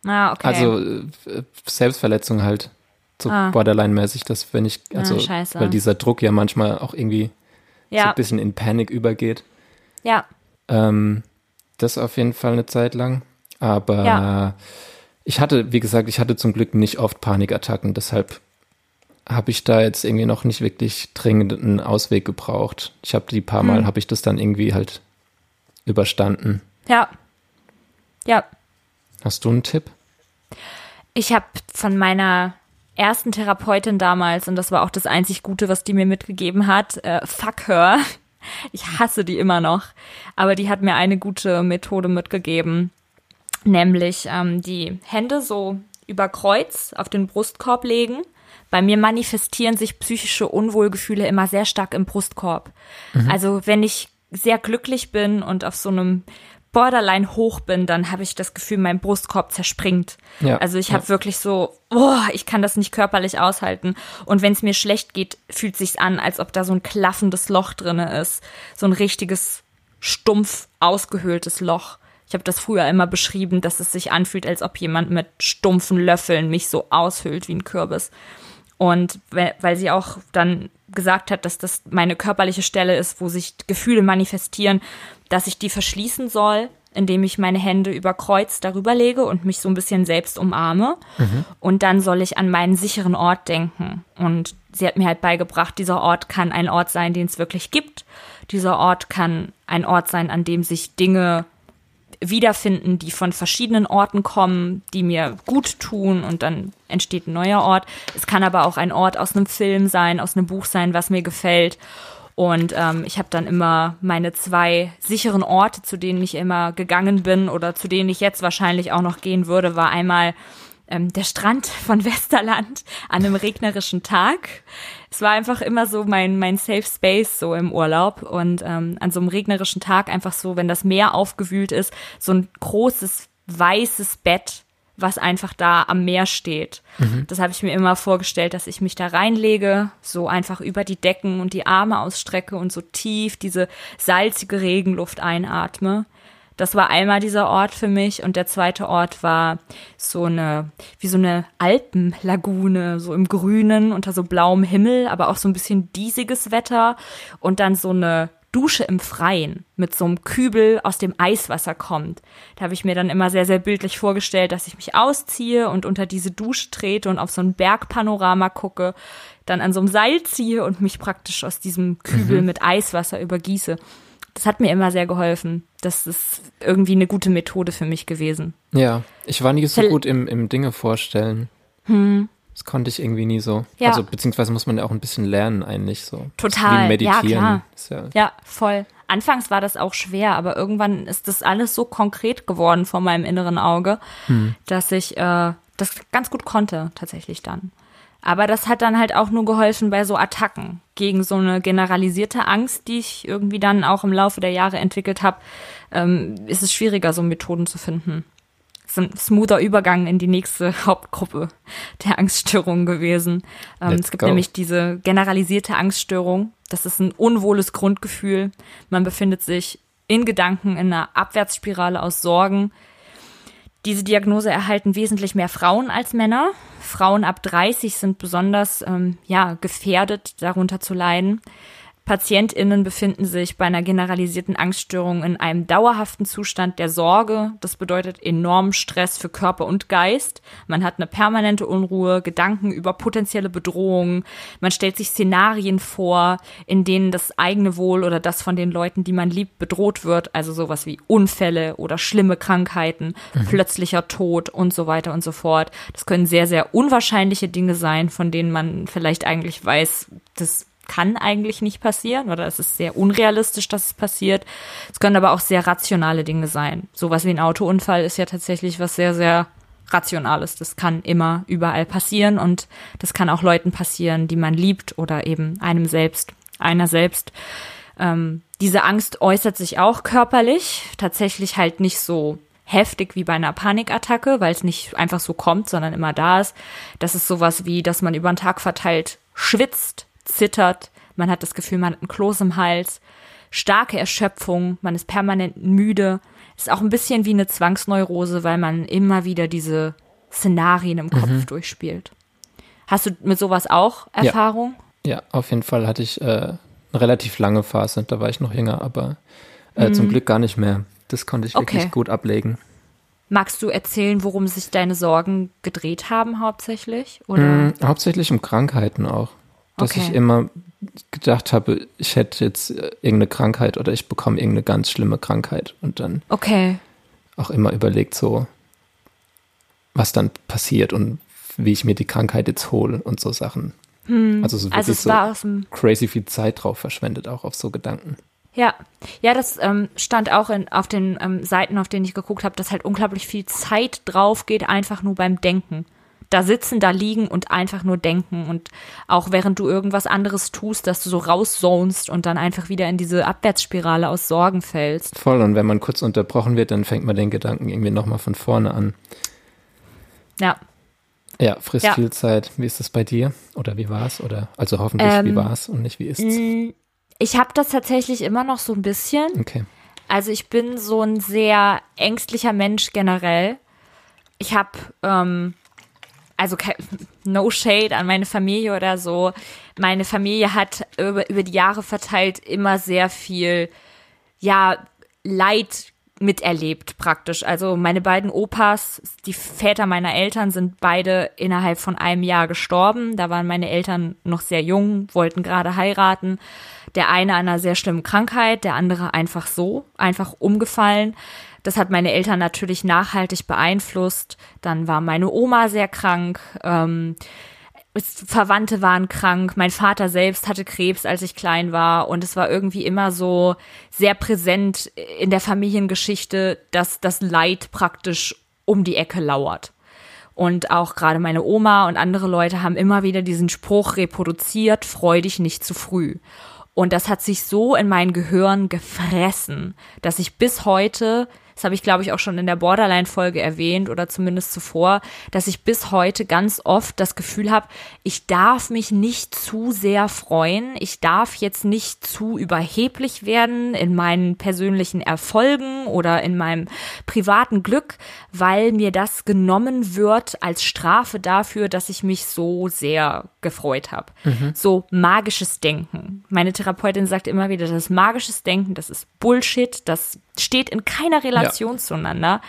Ah, okay. Also äh, Selbstverletzung halt. So Ah. borderline-mäßig, dass wenn ich, also, scheiße. weil dieser Druck ja manchmal auch irgendwie so ja, ein bisschen in Panik übergeht. ja, Ähm, das auf jeden Fall eine Zeit lang. Aber Ja. ich hatte, wie gesagt, ich hatte zum Glück nicht oft Panikattacken, deshalb habe ich da jetzt irgendwie noch nicht wirklich dringend einen Ausweg gebraucht. Ich habe die paar Mal, Hm. habe ich das dann irgendwie halt überstanden. ja, ja. Hast du einen Tipp? Ich habe von meiner ersten Therapeutin damals, und das war auch das einzig Gute, was die mir mitgegeben hat, äh, fuck her. Ich hasse die immer noch. Aber die hat mir eine gute Methode mitgegeben. Nämlich ähm, die Hände so über Kreuz auf den Brustkorb legen. Bei mir manifestieren sich psychische Unwohlgefühle immer sehr stark im Brustkorb. Also wenn ich sehr glücklich bin und auf so einem Borderline hoch bin, dann habe ich das Gefühl, mein Brustkorb zerspringt. Ja, Also ich ja. habe wirklich so, oh, ich kann das nicht körperlich aushalten. Und wenn es mir schlecht geht, fühlt sich's an, als ob da so ein klaffendes Loch drinne ist, so ein richtiges stumpf ausgehöhltes Loch. Ich habe das früher immer beschrieben, dass es sich anfühlt, als ob jemand mit stumpfen Löffeln mich so aushöhlt wie ein Kürbis. Und we- weil sie auch dann gesagt hat, dass das meine körperliche Stelle ist, wo sich Gefühle manifestieren, dass ich die verschließen soll, indem ich meine Hände über Kreuz darüber lege und mich so ein bisschen selbst umarme. Und dann soll ich an meinen sicheren Ort denken. Und sie hat mir halt beigebracht, dieser Ort kann ein Ort sein, den es wirklich gibt. Dieser Ort kann ein Ort sein, an dem sich Dinge wiederfinden, die von verschiedenen Orten kommen, die mir gut tun und dann entsteht ein neuer Ort. Es kann aber auch ein Ort aus einem Film sein, aus einem Buch sein, was mir gefällt. Und ähm, ich habe dann immer meine zwei sicheren Orte, zu denen ich immer gegangen bin oder zu denen ich jetzt wahrscheinlich auch noch gehen würde, war einmal ähm, der Strand von Westerland an einem regnerischen Tag. Es war einfach immer so mein, mein Safe Space so im Urlaub und ähm, an so einem regnerischen Tag einfach so, wenn das Meer aufgewühlt ist, so ein großes weißes Bett, was einfach da am Meer steht. Das habe ich mir immer vorgestellt, dass ich mich da reinlege, so einfach über die Decken und die Arme ausstrecke und so tief diese salzige Regenluft einatme. Das war einmal dieser Ort für mich und der zweite Ort war so eine, wie so eine Alpenlagune, so im Grünen, unter so blauem Himmel, aber auch so ein bisschen diesiges Wetter und dann so eine Dusche im Freien mit so einem Kübel aus dem Eiswasser kommt. Da habe ich mir dann immer sehr, sehr bildlich vorgestellt, dass ich mich ausziehe und unter diese Dusche trete und auf so ein Bergpanorama gucke, dann an so einem Seil ziehe und mich praktisch aus diesem Kübel mit Eiswasser übergieße. Das hat mir immer sehr geholfen. Das ist irgendwie eine gute Methode für mich gewesen. Ja, ich war nie so gut im, im Dinge vorstellen. Das konnte ich irgendwie nie so. Hm. Ja. Also beziehungsweise muss man ja auch ein bisschen lernen eigentlich so. Total, Wie ja, meditieren. klar. Ist ja, Ja, voll. Anfangs war das auch schwer, aber irgendwann ist das alles so konkret geworden vor meinem inneren Auge, dass ich äh, das ganz gut konnte tatsächlich dann. Aber das hat dann halt auch nur geholfen bei so Attacken gegen so eine generalisierte Angst, die ich irgendwie dann auch im Laufe der Jahre entwickelt habe. Ähm, ist es schwieriger, so Methoden zu finden. ist ein smoother Übergang in die nächste Hauptgruppe der Angststörungen gewesen. Ähm, es gibt go. nämlich diese generalisierte Angststörung. Das ist ein unwohles Grundgefühl. Man befindet sich in Gedanken in einer Abwärtsspirale aus Sorgen. Diese Diagnose erhalten wesentlich mehr Frauen als Männer. Frauen ab 30 sind besonders ähm, ja, gefährdet, darunter zu leiden. PatientInnen befinden sich bei einer generalisierten Angststörung in einem dauerhaften Zustand der Sorge. Das bedeutet enormen Stress für Körper und Geist. Man hat eine permanente Unruhe, Gedanken über potenzielle Bedrohungen. Man stellt sich Szenarien vor, in denen das eigene Wohl oder das von den Leuten, die man liebt, bedroht wird. Also sowas wie Unfälle oder schlimme Krankheiten, plötzlicher Tod und so weiter und so fort. Das können sehr, sehr unwahrscheinliche Dinge sein, von denen man vielleicht eigentlich weiß, das kann eigentlich nicht passieren oder es ist sehr unrealistisch, dass es passiert. Es können aber auch sehr rationale Dinge sein. Sowas wie ein Autounfall ist ja tatsächlich was sehr, sehr Rationales. Das kann immer überall passieren und das kann auch Leuten passieren, die man liebt oder eben einem selbst. einer selbst. Ähm, diese Angst äußert sich auch körperlich, tatsächlich halt nicht so heftig wie bei einer Panikattacke, weil es nicht einfach so kommt, sondern immer da ist. Das ist sowas wie, dass man über den Tag verteilt schwitzt, zittert, man hat das Gefühl, man hat einen Kloß im Hals, starke Erschöpfung, man ist permanent müde. Ist auch ein bisschen wie eine Zwangsneurose, weil man immer wieder diese Szenarien im Kopf mhm. durchspielt. Hast du mit sowas auch Erfahrung? Ja, ja auf jeden Fall hatte ich äh, eine relativ lange Phase, da war ich noch jünger, aber äh, mhm. zum Glück gar nicht mehr. Das konnte ich wirklich okay. gut ablegen. Magst du erzählen, worum sich deine Sorgen gedreht haben hauptsächlich? Oder? Mm, hauptsächlich um Krankheiten auch. Dass okay. ich immer gedacht habe, ich hätte jetzt äh, irgendeine Krankheit oder ich bekomme irgendeine ganz schlimme Krankheit und dann okay. auch immer überlegt so, was dann passiert und wie ich mir die Krankheit jetzt hole und so Sachen. Hm. Also so also wirklich so crazy viel Zeit drauf verschwendet, auch auf so Gedanken. Ja, ja, das ähm, stand auch in, auf den ähm, Seiten, auf denen ich geguckt habe, dass halt unglaublich viel Zeit drauf geht, einfach nur beim Denken. Da sitzen, da liegen und einfach nur denken. Und auch während du irgendwas anderes tust, dass du so rauszonst und dann einfach wieder in diese Abwärtsspirale aus Sorgen fällst. Voll, und wenn man kurz unterbrochen wird, dann fängt man den Gedanken irgendwie nochmal von vorne an. Ja. Ja, frisst ja. viel Zeit. Wie ist das bei dir? Oder wie war es? Oder also hoffentlich, ähm, wie war es und nicht wie ist es? Mm, ich habe das tatsächlich immer noch so ein bisschen. Okay. Also ich bin so ein sehr ängstlicher Mensch generell. Ich habe, ähm, also no shade an meine Familie oder so. Meine Familie hat über, über die Jahre verteilt immer sehr viel, ja, Leid miterlebt praktisch. Also meine beiden Opas, die Väter meiner Eltern sind beide innerhalb von einem Jahr gestorben. Da waren meine Eltern noch sehr jung, wollten gerade heiraten. Der eine an einer sehr schlimmen Krankheit, der andere einfach so, einfach umgefallen. Das hat meine Eltern natürlich nachhaltig beeinflusst. Dann war meine Oma sehr krank. Ähm, Verwandte waren krank, mein Vater selbst hatte Krebs, als ich klein war und es war irgendwie immer so sehr präsent in der Familiengeschichte, dass das Leid praktisch um die Ecke lauert. Und auch gerade meine Oma und andere Leute haben immer wieder diesen Spruch reproduziert, freu dich nicht zu früh. Und das hat sich so in mein Gehirn gefressen, dass ich bis heute das habe ich, glaube ich, auch schon in der Borderline-Folge erwähnt oder zumindest zuvor, dass ich bis heute ganz oft das Gefühl habe, ich darf mich nicht zu sehr freuen, ich darf jetzt nicht zu überheblich werden in meinen persönlichen Erfolgen oder in meinem privaten Glück, weil mir das genommen wird als Strafe dafür, dass ich mich so sehr gefreut habe. Mhm. So magisches Denken. Meine Therapeutin sagt immer wieder, das ist magisches Denken, das ist Bullshit, das steht in keiner Relation ja. zueinander.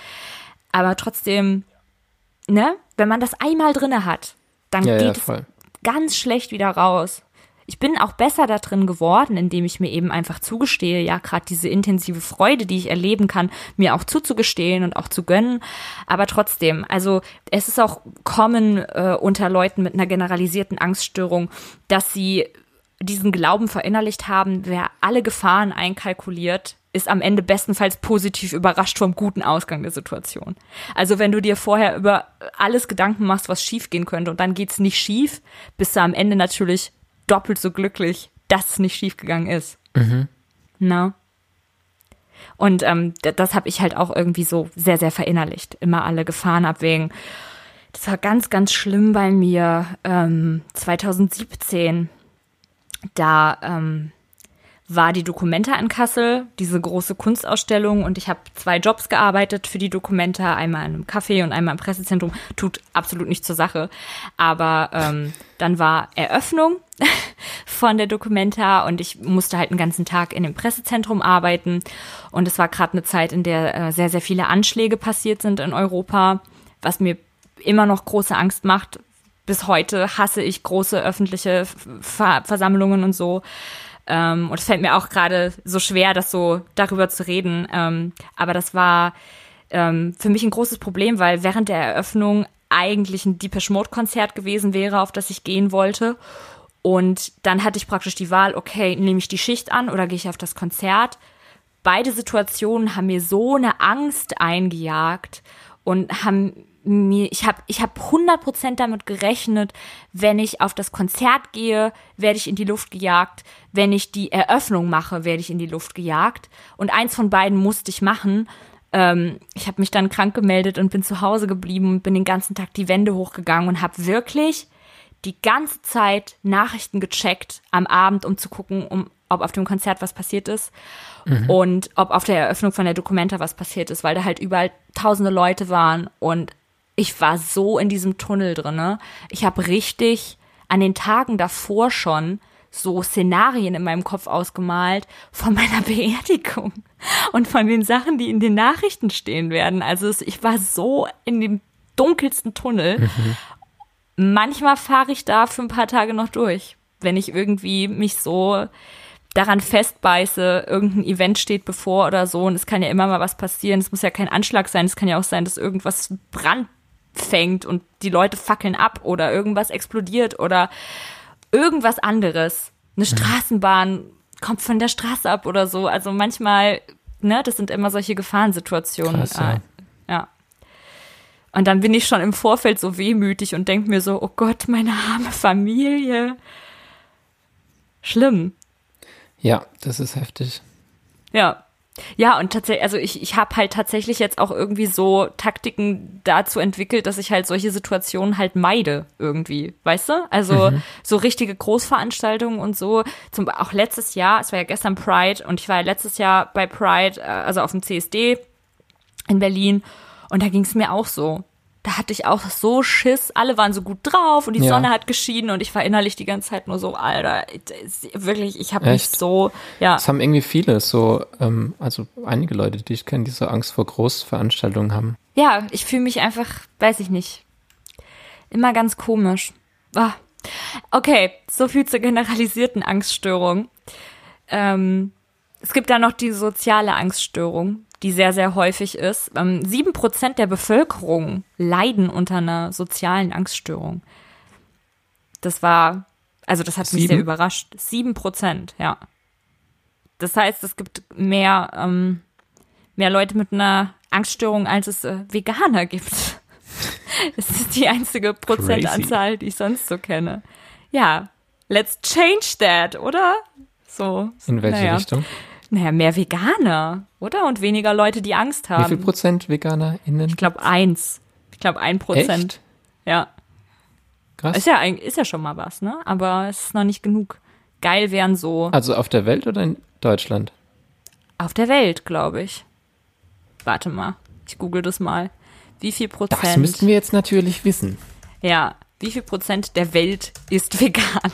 Aber trotzdem, ne, wenn man das einmal drinne hat, dann ja, geht ja, es ganz schlecht wieder raus. Ich bin auch besser da drin geworden, indem ich mir eben einfach zugestehe, ja, gerade diese intensive Freude, die ich erleben kann, mir auch zuzugestehen und auch zu gönnen. Aber trotzdem, also es ist auch kommen äh, unter Leuten mit einer generalisierten Angststörung, dass sie diesen Glauben verinnerlicht haben, wer alle Gefahren einkalkuliert, ist am Ende bestenfalls positiv überrascht vom guten Ausgang der Situation. Also wenn du dir vorher über alles Gedanken machst, was schief gehen könnte und dann geht's nicht schief, bist du am Ende natürlich doppelt so glücklich, dass es nicht schief gegangen ist. Mhm. Na? Und ähm, das habe ich halt auch irgendwie so sehr, sehr verinnerlicht. Immer alle Gefahren abwägen. Das war ganz, ganz schlimm bei mir ähm, 2017. Da ähm, war die Documenta in Kassel, diese große Kunstausstellung und ich habe zwei Jobs gearbeitet für die Documenta, einmal in einem Café und einmal im Pressezentrum, tut absolut nicht zur Sache, aber ähm, dann war Eröffnung von der Documenta und ich musste halt einen ganzen Tag in dem Pressezentrum arbeiten und es war gerade eine Zeit, in der äh, sehr, sehr viele Anschläge passiert sind in Europa, was mir immer noch große Angst macht. Bis heute hasse ich große öffentliche Ver Versammlungen und so. Ähm, und es fällt mir auch gerade so schwer, das so darüber zu reden. Ähm, aber das war ähm, für mich ein großes Problem, weil während der Eröffnung eigentlich ein Deepesh Mode Konzert gewesen wäre, auf das ich gehen wollte. Und dann hatte ich praktisch die Wahl, okay, nehme ich die Schicht an oder gehe ich auf das Konzert? Beide Situationen haben mir so eine Angst eingejagt und haben mir, ich habe ich hab 100% damit gerechnet, wenn ich auf das Konzert gehe, werde ich in die Luft gejagt. Wenn ich die Eröffnung mache, werde ich in die Luft gejagt. Und eins von beiden musste ich machen. Ähm, ich habe mich dann krank gemeldet und bin zu Hause geblieben und bin den ganzen Tag die Wände hochgegangen und habe wirklich die ganze Zeit Nachrichten gecheckt am Abend, um zu gucken, um, ob auf dem Konzert was passiert ist mhm. und ob auf der Eröffnung von der Dokumenta was passiert ist, weil da halt überall tausende Leute waren und ich war so in diesem Tunnel drinne. Ich habe richtig an den Tagen davor schon so Szenarien in meinem Kopf ausgemalt von meiner Beerdigung und von den Sachen, die in den Nachrichten stehen werden. Also ich war so in dem dunkelsten Tunnel. Mhm. Manchmal fahre ich da für ein paar Tage noch durch, wenn ich irgendwie mich so daran festbeiße, irgendein Event steht bevor oder so und es kann ja immer mal was passieren. Es muss ja kein Anschlag sein, es kann ja auch sein, dass irgendwas Brand fängt und die Leute fackeln ab oder irgendwas explodiert oder irgendwas anderes. Eine. Straßenbahn kommt von der Straße ab oder so. Also manchmal, ne, das sind immer solche Gefahrensituationen. Krass, ja. Äh, ja. Und dann bin ich schon im Vorfeld so wehmütig und denke mir so, oh Gott, meine arme Familie. Schlimm. Ja, das ist heftig. Ja. Ja, und tatsächlich, also ich, ich habe halt tatsächlich jetzt auch irgendwie so Taktiken dazu entwickelt, dass ich halt solche Situationen halt meide irgendwie, weißt du? Also mhm. so richtige Großveranstaltungen und so. Zum, auch letztes Jahr, es war ja gestern Pride und ich war ja letztes Jahr bei Pride, äh, also auf dem CSD in Berlin und da ging es mir auch so da hatte ich auch so Schiss. Alle waren so gut drauf und die ja. Sonne hat geschienen und ich war innerlich die ganze Zeit nur so, Alter, wirklich, ich habe mich so, ja. Es haben irgendwie viele so, ähm, also einige Leute, die ich kenne, die so Angst vor Großveranstaltungen haben. Ja, ich fühle mich einfach, weiß ich nicht, immer ganz komisch. Ah. Okay, so viel zur generalisierten Angststörung. Ähm, es gibt da noch die soziale Angststörung die sehr, sehr häufig ist. Ähm, sieben Prozent der Bevölkerung leiden unter einer sozialen Angststörung. Das war, also das hat Sieben? mich sehr überrascht. Sieben Prozent, ja. Das heißt, es gibt mehr, ähm, mehr Leute mit einer Angststörung, als es äh, Veganer gibt. das ist die einzige Prozentanzahl, die ich sonst so kenne. Ja, let's change that, oder? So. In welche naja. Richtung? Naja, mehr Veganer, oder? Und weniger Leute, die Angst haben. Wie viel Prozent VeganerInnen? Ich glaube eins. Ich glaube ein Prozent. Echt? Ja. Krass. Ist ja, ist ja schon mal was, ne? Aber es ist noch nicht genug. Geil wären so. Also auf der Welt oder in Deutschland? Auf der Welt, glaube ich. Warte mal. Ich google das mal. Wie viel Prozent? Das müssten wir jetzt natürlich wissen. Ja. Wie viel Prozent der Welt ist vegan?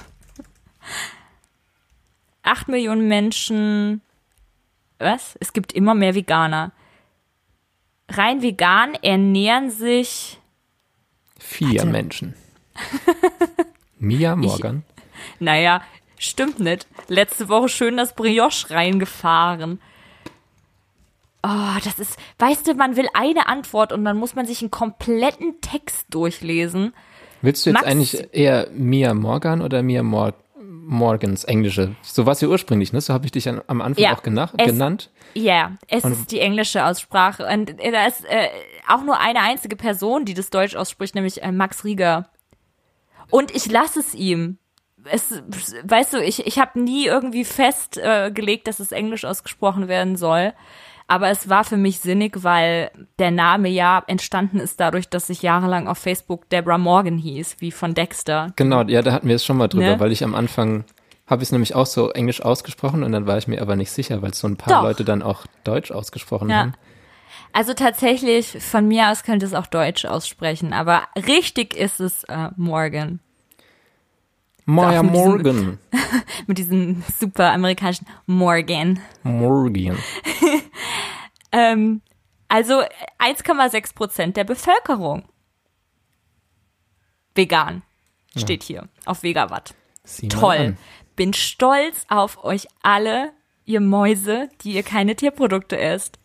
Acht Millionen Menschen was? Es gibt immer mehr Veganer. Rein vegan ernähren sich vier Warte. Menschen. Mia Morgan. Ich, naja, stimmt nicht. Letzte Woche schön das Brioche reingefahren. Oh, das ist, weißt du, man will eine Antwort und dann muss man sich einen kompletten Text durchlesen. Willst du jetzt Max, eigentlich eher Mia Morgan oder Mia Mor Morgans englische. So war es ja ursprünglich, ne? So habe ich dich am Anfang ja, auch genannt. Es, genannt. Ja, es und, ist die englische Aussprache. Und da ist äh, auch nur eine einzige Person, die das Deutsch ausspricht, nämlich äh, Max Rieger. Und ich lasse es ihm. Es, weißt du, ich, ich habe nie irgendwie festgelegt, äh, dass es Englisch ausgesprochen werden soll. Aber es war für mich sinnig, weil der Name ja entstanden ist dadurch, dass ich jahrelang auf Facebook Deborah Morgan hieß, wie von Dexter. Genau, ja, da hatten wir es schon mal drüber, ne? weil ich am Anfang habe ich es nämlich auch so englisch ausgesprochen und dann war ich mir aber nicht sicher, weil so ein paar Doch. Leute dann auch deutsch ausgesprochen ja. haben. Also tatsächlich, von mir aus könnte es auch deutsch aussprechen, aber richtig ist es äh, Morgan. Maya Morgan. mit diesem super amerikanischen Morgan. Morgan. ähm, also 1,6 Prozent der Bevölkerung. Vegan. Steht ja. hier auf Vegawatt. Toll. Bin stolz auf euch alle, ihr Mäuse, die ihr keine Tierprodukte esst.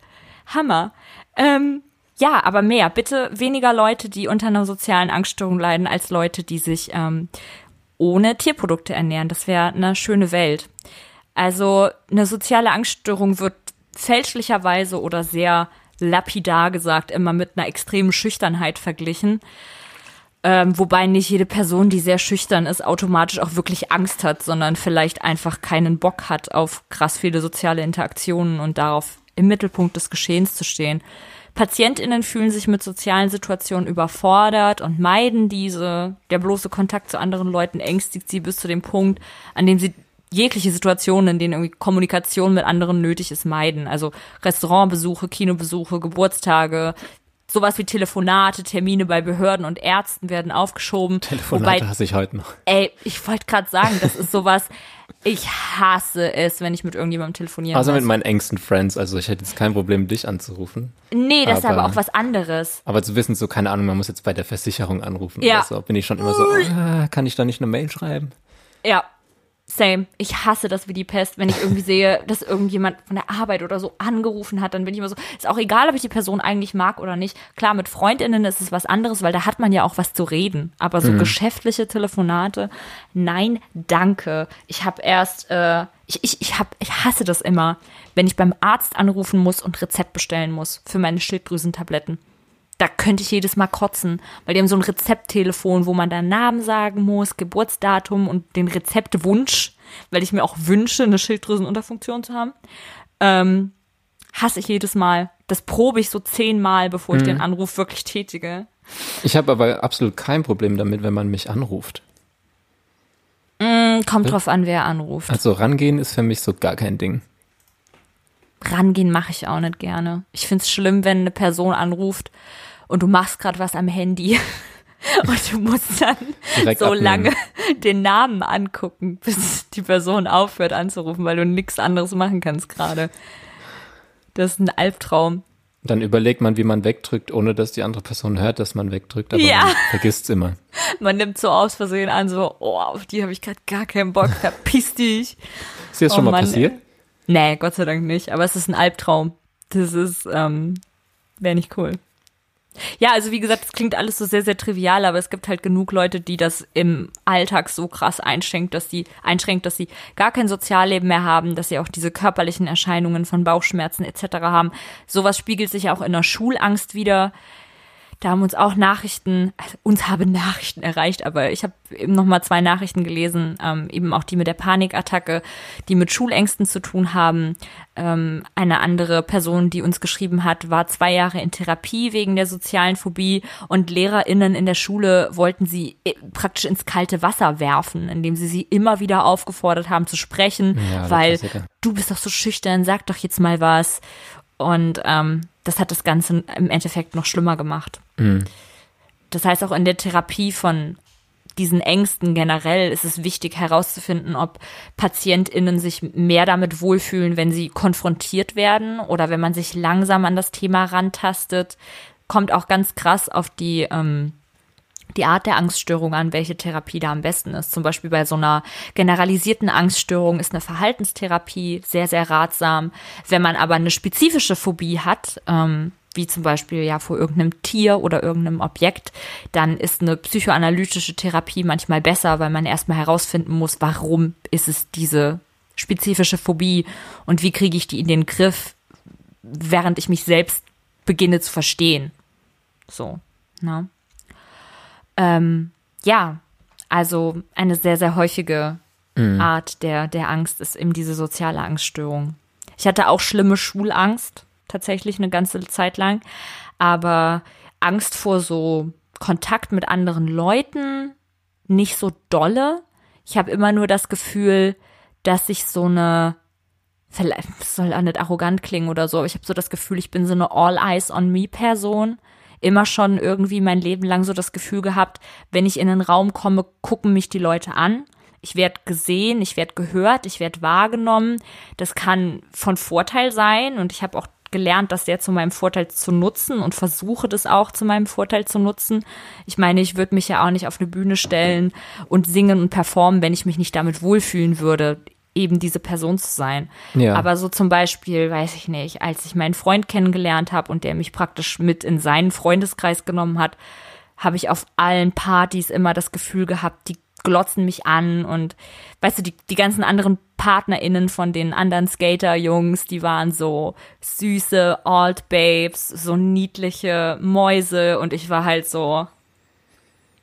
Hammer. Ähm, ja, aber mehr. Bitte weniger Leute, die unter einer sozialen Angststörung leiden, als Leute, die sich ähm, ohne Tierprodukte ernähren. Das wäre eine schöne Welt. Also eine soziale Angststörung wird fälschlicherweise oder sehr lapidar gesagt, immer mit einer extremen Schüchternheit verglichen. Ähm, wobei nicht jede Person, die sehr schüchtern ist, automatisch auch wirklich Angst hat, sondern vielleicht einfach keinen Bock hat auf krass viele soziale Interaktionen und darauf im Mittelpunkt des Geschehens zu stehen. PatientInnen fühlen sich mit sozialen Situationen überfordert und meiden diese. Der bloße Kontakt zu anderen Leuten ängstigt sie bis zu dem Punkt, an dem sie jegliche Situationen, in denen irgendwie Kommunikation mit anderen nötig ist, meiden. Also Restaurantbesuche, Kinobesuche, Geburtstage, sowas wie Telefonate, Termine bei Behörden und Ärzten werden aufgeschoben. Telefonate Wobei, hasse ich heute noch. Ey, ich wollte gerade sagen, das ist sowas, ich hasse es, wenn ich mit irgendjemandem telefoniere. Also mit meinen engsten Friends, also ich hätte jetzt kein Problem, dich anzurufen. Nee, das aber, ist aber auch was anderes. Aber zu wissen, so keine Ahnung, man muss jetzt bei der Versicherung anrufen ja. oder so, bin ich schon immer so, ah, kann ich da nicht eine Mail schreiben? Ja, Same. Ich hasse das wie die Pest, wenn ich irgendwie sehe, dass irgendjemand von der Arbeit oder so angerufen hat, dann bin ich immer so, ist auch egal, ob ich die Person eigentlich mag oder nicht. Klar, mit Freundinnen ist es was anderes, weil da hat man ja auch was zu reden. Aber so mhm. geschäftliche Telefonate, nein, danke. Ich habe erst, äh, ich, ich, ich, hab, ich hasse das immer, wenn ich beim Arzt anrufen muss und Rezept bestellen muss für meine Schilddrüsentabletten da könnte ich jedes Mal kotzen, weil die haben so ein Rezepttelefon, wo man dann Namen sagen muss, Geburtsdatum und den Rezeptwunsch, weil ich mir auch wünsche, eine Schilddrüsenunterfunktion zu haben. Ähm, hasse ich jedes Mal. Das probe ich so zehnmal, bevor ich mhm. den Anruf wirklich tätige. Ich habe aber absolut kein Problem damit, wenn man mich anruft. Mm, kommt drauf an, wer anruft. Also rangehen ist für mich so gar kein Ding. Rangehen mache ich auch nicht gerne. Ich find's schlimm, wenn eine Person anruft und du machst gerade was am Handy und du musst dann Direkt so abnehmen. lange den Namen angucken, bis die Person aufhört anzurufen, weil du nichts anderes machen kannst gerade. Das ist ein Albtraum. Dann überlegt man, wie man wegdrückt, ohne dass die andere Person hört, dass man wegdrückt, aber ja. man vergisst es immer. Man nimmt so aus Versehen an, so, oh, auf die habe ich gerade gar keinen Bock, verpiss dich. Ist dir das oh, schon mal Mann, passiert? Nee, Gott sei Dank nicht, aber es ist ein Albtraum. Das ist, ähm, wäre nicht cool. Ja, also wie gesagt, es klingt alles so sehr, sehr trivial, aber es gibt halt genug Leute, die das im Alltag so krass einschränkt, dass sie einschränkt, dass sie gar kein Sozialleben mehr haben, dass sie auch diese körperlichen Erscheinungen von Bauchschmerzen etc. haben. Sowas spiegelt sich auch in der Schulangst wieder. Da haben uns auch Nachrichten, also uns haben Nachrichten erreicht, aber ich habe eben noch mal zwei Nachrichten gelesen, ähm, eben auch die mit der Panikattacke, die mit Schulängsten zu tun haben. Ähm, eine andere Person, die uns geschrieben hat, war zwei Jahre in Therapie wegen der sozialen Phobie und LehrerInnen in der Schule wollten sie äh, praktisch ins kalte Wasser werfen, indem sie sie immer wieder aufgefordert haben zu sprechen, ja, weil du bist doch so schüchtern, sag doch jetzt mal was. Und ähm, das hat das Ganze im Endeffekt noch schlimmer gemacht. Mhm. Das heißt, auch in der Therapie von diesen Ängsten generell ist es wichtig herauszufinden, ob PatientInnen sich mehr damit wohlfühlen, wenn sie konfrontiert werden oder wenn man sich langsam an das Thema rantastet. Kommt auch ganz krass auf die ähm, die Art der Angststörung an, welche Therapie da am besten ist. Zum Beispiel bei so einer generalisierten Angststörung ist eine Verhaltenstherapie sehr, sehr ratsam. Wenn man aber eine spezifische Phobie hat, ähm, wie zum Beispiel ja vor irgendeinem Tier oder irgendeinem Objekt, dann ist eine psychoanalytische Therapie manchmal besser, weil man erstmal herausfinden muss, warum ist es diese spezifische Phobie und wie kriege ich die in den Griff, während ich mich selbst beginne zu verstehen. So, ne? Ähm, ja, also eine sehr, sehr häufige mhm. Art der, der Angst ist eben diese soziale Angststörung. Ich hatte auch schlimme Schulangst, tatsächlich eine ganze Zeit lang, aber Angst vor so Kontakt mit anderen Leuten nicht so dolle. Ich habe immer nur das Gefühl, dass ich so eine vielleicht soll auch nicht arrogant klingen oder so, aber ich habe so das Gefühl, ich bin so eine All Eyes on Me Person immer schon irgendwie mein Leben lang so das Gefühl gehabt, wenn ich in einen Raum komme, gucken mich die Leute an. Ich werde gesehen, ich werde gehört, ich werde wahrgenommen. Das kann von Vorteil sein und ich habe auch gelernt, das sehr zu meinem Vorteil zu nutzen und versuche das auch zu meinem Vorteil zu nutzen. Ich meine, ich würde mich ja auch nicht auf eine Bühne stellen und singen und performen, wenn ich mich nicht damit wohlfühlen würde eben diese Person zu sein. Ja. Aber so zum Beispiel, weiß ich nicht, als ich meinen Freund kennengelernt habe und der mich praktisch mit in seinen Freundeskreis genommen hat, habe ich auf allen Partys immer das Gefühl gehabt, die glotzen mich an und weißt du, die, die ganzen anderen PartnerInnen von den anderen Skater-Jungs, die waren so süße Old Babes, so niedliche Mäuse und ich war halt so,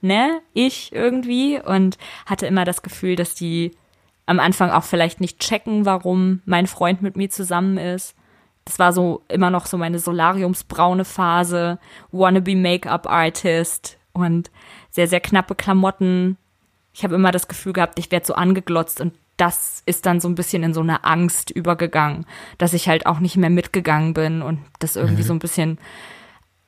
ne, ich irgendwie und hatte immer das Gefühl, dass die am Anfang auch vielleicht nicht checken, warum mein Freund mit mir zusammen ist. Das war so immer noch so meine Solariumsbraune Phase, wannabe Make-up Artist und sehr, sehr knappe Klamotten. Ich habe immer das Gefühl gehabt, ich werde so angeglotzt und das ist dann so ein bisschen in so eine Angst übergegangen, dass ich halt auch nicht mehr mitgegangen bin und das irgendwie mhm. so ein bisschen.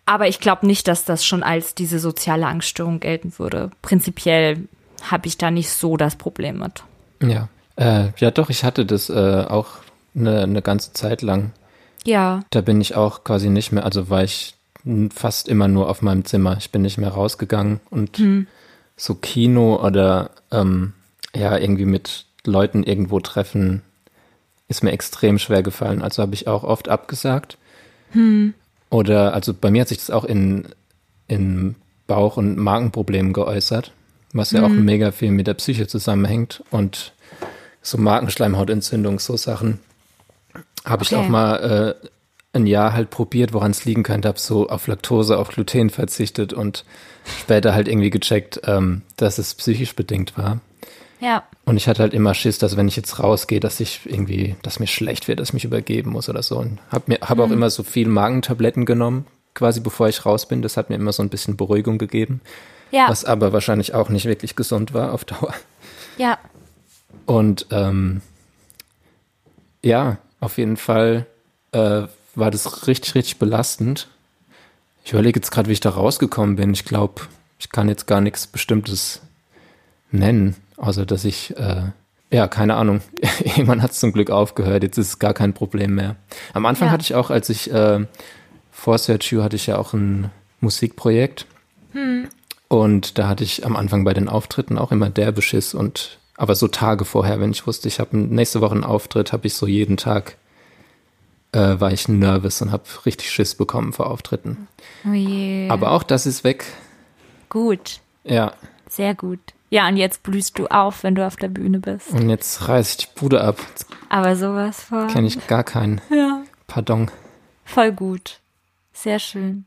Aber ich glaube nicht, dass das schon als diese soziale Angststörung gelten würde. Prinzipiell habe ich da nicht so das Problem mit. Ja, äh, ja doch, ich hatte das äh, auch eine, eine ganze Zeit lang. Ja. Da bin ich auch quasi nicht mehr, also war ich fast immer nur auf meinem Zimmer. Ich bin nicht mehr rausgegangen und hm. so Kino oder ähm, ja, irgendwie mit Leuten irgendwo treffen, ist mir extrem schwer gefallen. Also habe ich auch oft abgesagt. Hm. Oder, also bei mir hat sich das auch in, in Bauch- und Magenproblemen geäußert, was ja hm. auch mega viel mit der Psyche zusammenhängt und so Magenschleimhautentzündung, so Sachen. Habe okay. ich auch mal äh, ein Jahr halt probiert, woran es liegen könnte, habe so auf Laktose, auf Gluten verzichtet und später halt irgendwie gecheckt, ähm, dass es psychisch bedingt war. Ja. Und ich hatte halt immer Schiss, dass wenn ich jetzt rausgehe, dass ich irgendwie, dass mir schlecht wird, dass ich mich übergeben muss oder so. Und habe mir, habe mhm. auch immer so viel Magentabletten genommen, quasi bevor ich raus bin. Das hat mir immer so ein bisschen Beruhigung gegeben. Ja. Was aber wahrscheinlich auch nicht wirklich gesund war auf Dauer. Ja. Und ähm, ja, auf jeden Fall äh, war das richtig, richtig belastend. Ich überlege jetzt gerade, wie ich da rausgekommen bin. Ich glaube, ich kann jetzt gar nichts Bestimmtes nennen, außer dass ich, äh, ja, keine Ahnung, jemand hat es zum Glück aufgehört, jetzt ist es gar kein Problem mehr. Am Anfang ja. hatte ich auch, als ich äh, vor Search You hatte ich ja auch ein Musikprojekt. Hm. Und da hatte ich am Anfang bei den Auftritten auch immer der Beschiss und aber so Tage vorher, wenn ich wusste, ich habe nächste Woche einen Auftritt, habe ich so jeden Tag äh, war ich nervös und habe richtig Schiss bekommen vor Auftritten. Oh je. Aber auch das ist weg. Gut. Ja. Sehr gut. Ja, und jetzt blühst du auf, wenn du auf der Bühne bist. Und jetzt reiß ich die Bude ab. Aber sowas von. Kenne ich gar keinen. Ja. Pardon. Voll gut. Sehr schön.